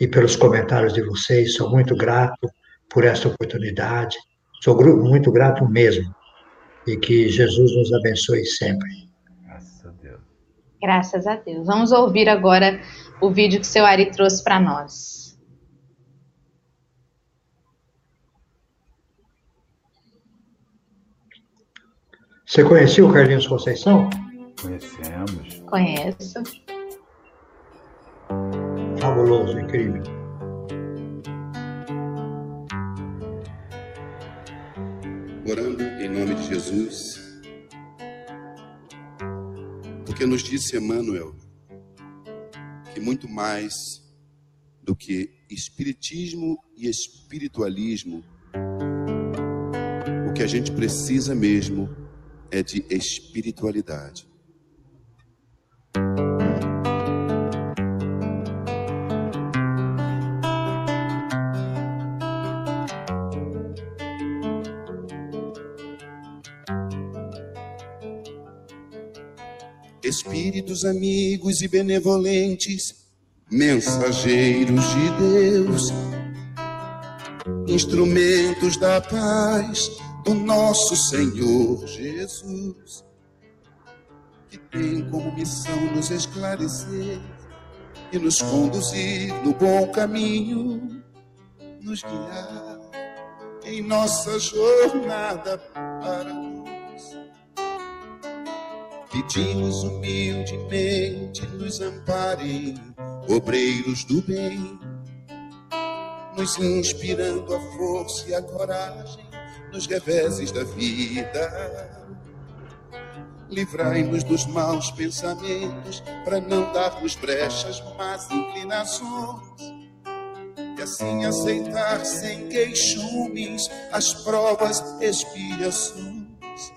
e pelos comentários de vocês. Sou muito grato por esta oportunidade. Sou muito grato mesmo. E que Jesus nos abençoe sempre. Graças a Deus. Graças a Deus. Vamos ouvir agora o vídeo que o seu Ari trouxe para nós. Você conhecia o Carlinhos Conceição? Conhecemos. Conheço. Fabuloso, incrível. Orando em nome de Jesus, porque nos disse Emmanuel que muito mais do que espiritismo e espiritualismo, o que a gente precisa mesmo é de espiritualidade. Espíritos amigos e benevolentes, mensageiros de Deus, instrumentos da paz do nosso Senhor Jesus, que tem como missão nos esclarecer e nos conduzir no bom caminho, nos guiar em nossa jornada para nós. Pedimos humildemente, nos amparem, obreiros do bem, nos inspirando a força e a coragem nos reveses da vida. Livrai-nos dos maus pensamentos, para não darmos brechas, mas inclinações. E assim aceitar sem queixumes as provas, expiações.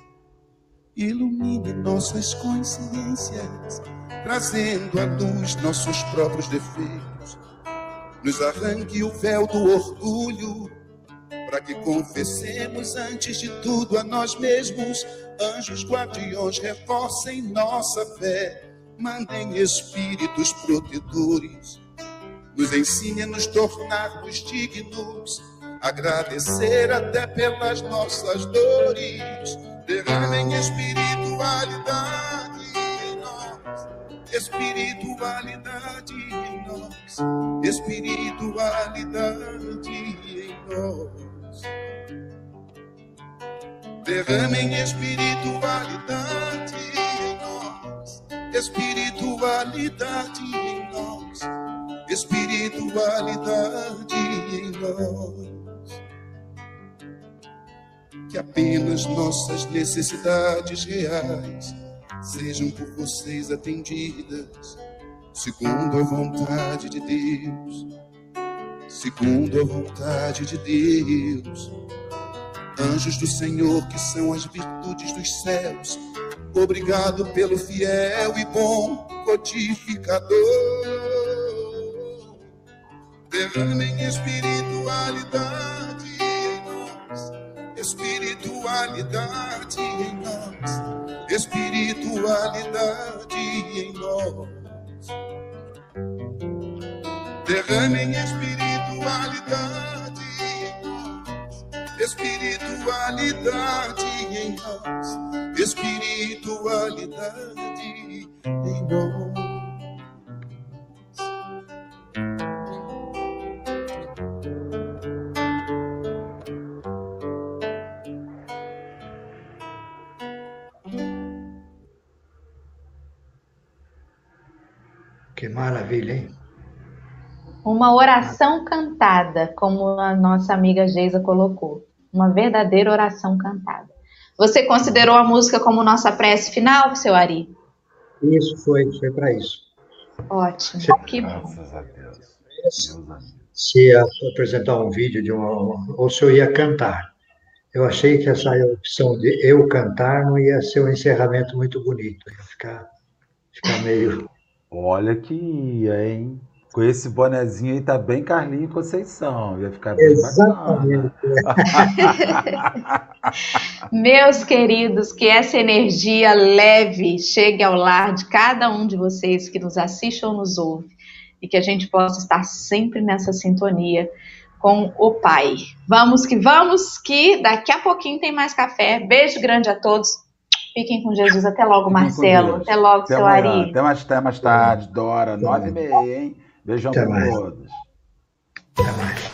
Ilumine nossas consciências, trazendo à luz nossos próprios defeitos. Nos arranque o véu do orgulho para que confessemos antes de tudo a nós mesmos. Anjos guardiões reforcem nossa fé, mandem espíritos protetores, nos ensine a nos tornarmos dignos, agradecer até pelas nossas dores, derramem espiritualidade em nós, espiritualidade em nós, espiritualidade em nós derramem espiritualidade em nós, espiritualidade em nós, espiritualidade em nós. Que apenas nossas necessidades reais sejam por vocês atendidas, segundo a vontade de Deus, segundo a vontade de Deus Anjos do Senhor, que são as virtudes dos céus, obrigado pelo fiel e bom codificador. Derramem espiritualidade em nós, espiritualidade em nós, espiritualidade em nós. Derramem espiritualidade espiritualidade em nós, espiritualidade em nós. Que maravilha, hein? Uma oração cantada, como a nossa amiga Geisa colocou uma verdadeira oração cantada. Você considerou a música como nossa prece final, seu Ari? Isso, foi, foi para isso. Ótimo. Se, que Graças a Deus. Se ia apresentar um vídeo de uma. ou se eu ia cantar. Eu achei que essa opção de eu cantar não ia ser um encerramento muito bonito, ia ficar, ficar meio. Olha que ia, hein? Com esse bonezinho aí tá bem Carlinho Conceição. Ia ficar bem Exatamente. bacana. (laughs) Meus queridos, que essa energia leve chegue ao lar de cada um de vocês que nos assiste ou nos ouve. E que a gente possa estar sempre nessa sintonia com o Pai. Vamos que vamos, que daqui a pouquinho tem mais café. Beijo grande a todos. Fiquem com Jesus. Até logo, Marcelo. Até logo, até seu amanhã. Ari. Até mais, até mais tarde, Dora. Nove e meia, hein? Beijão para todos. Até mais.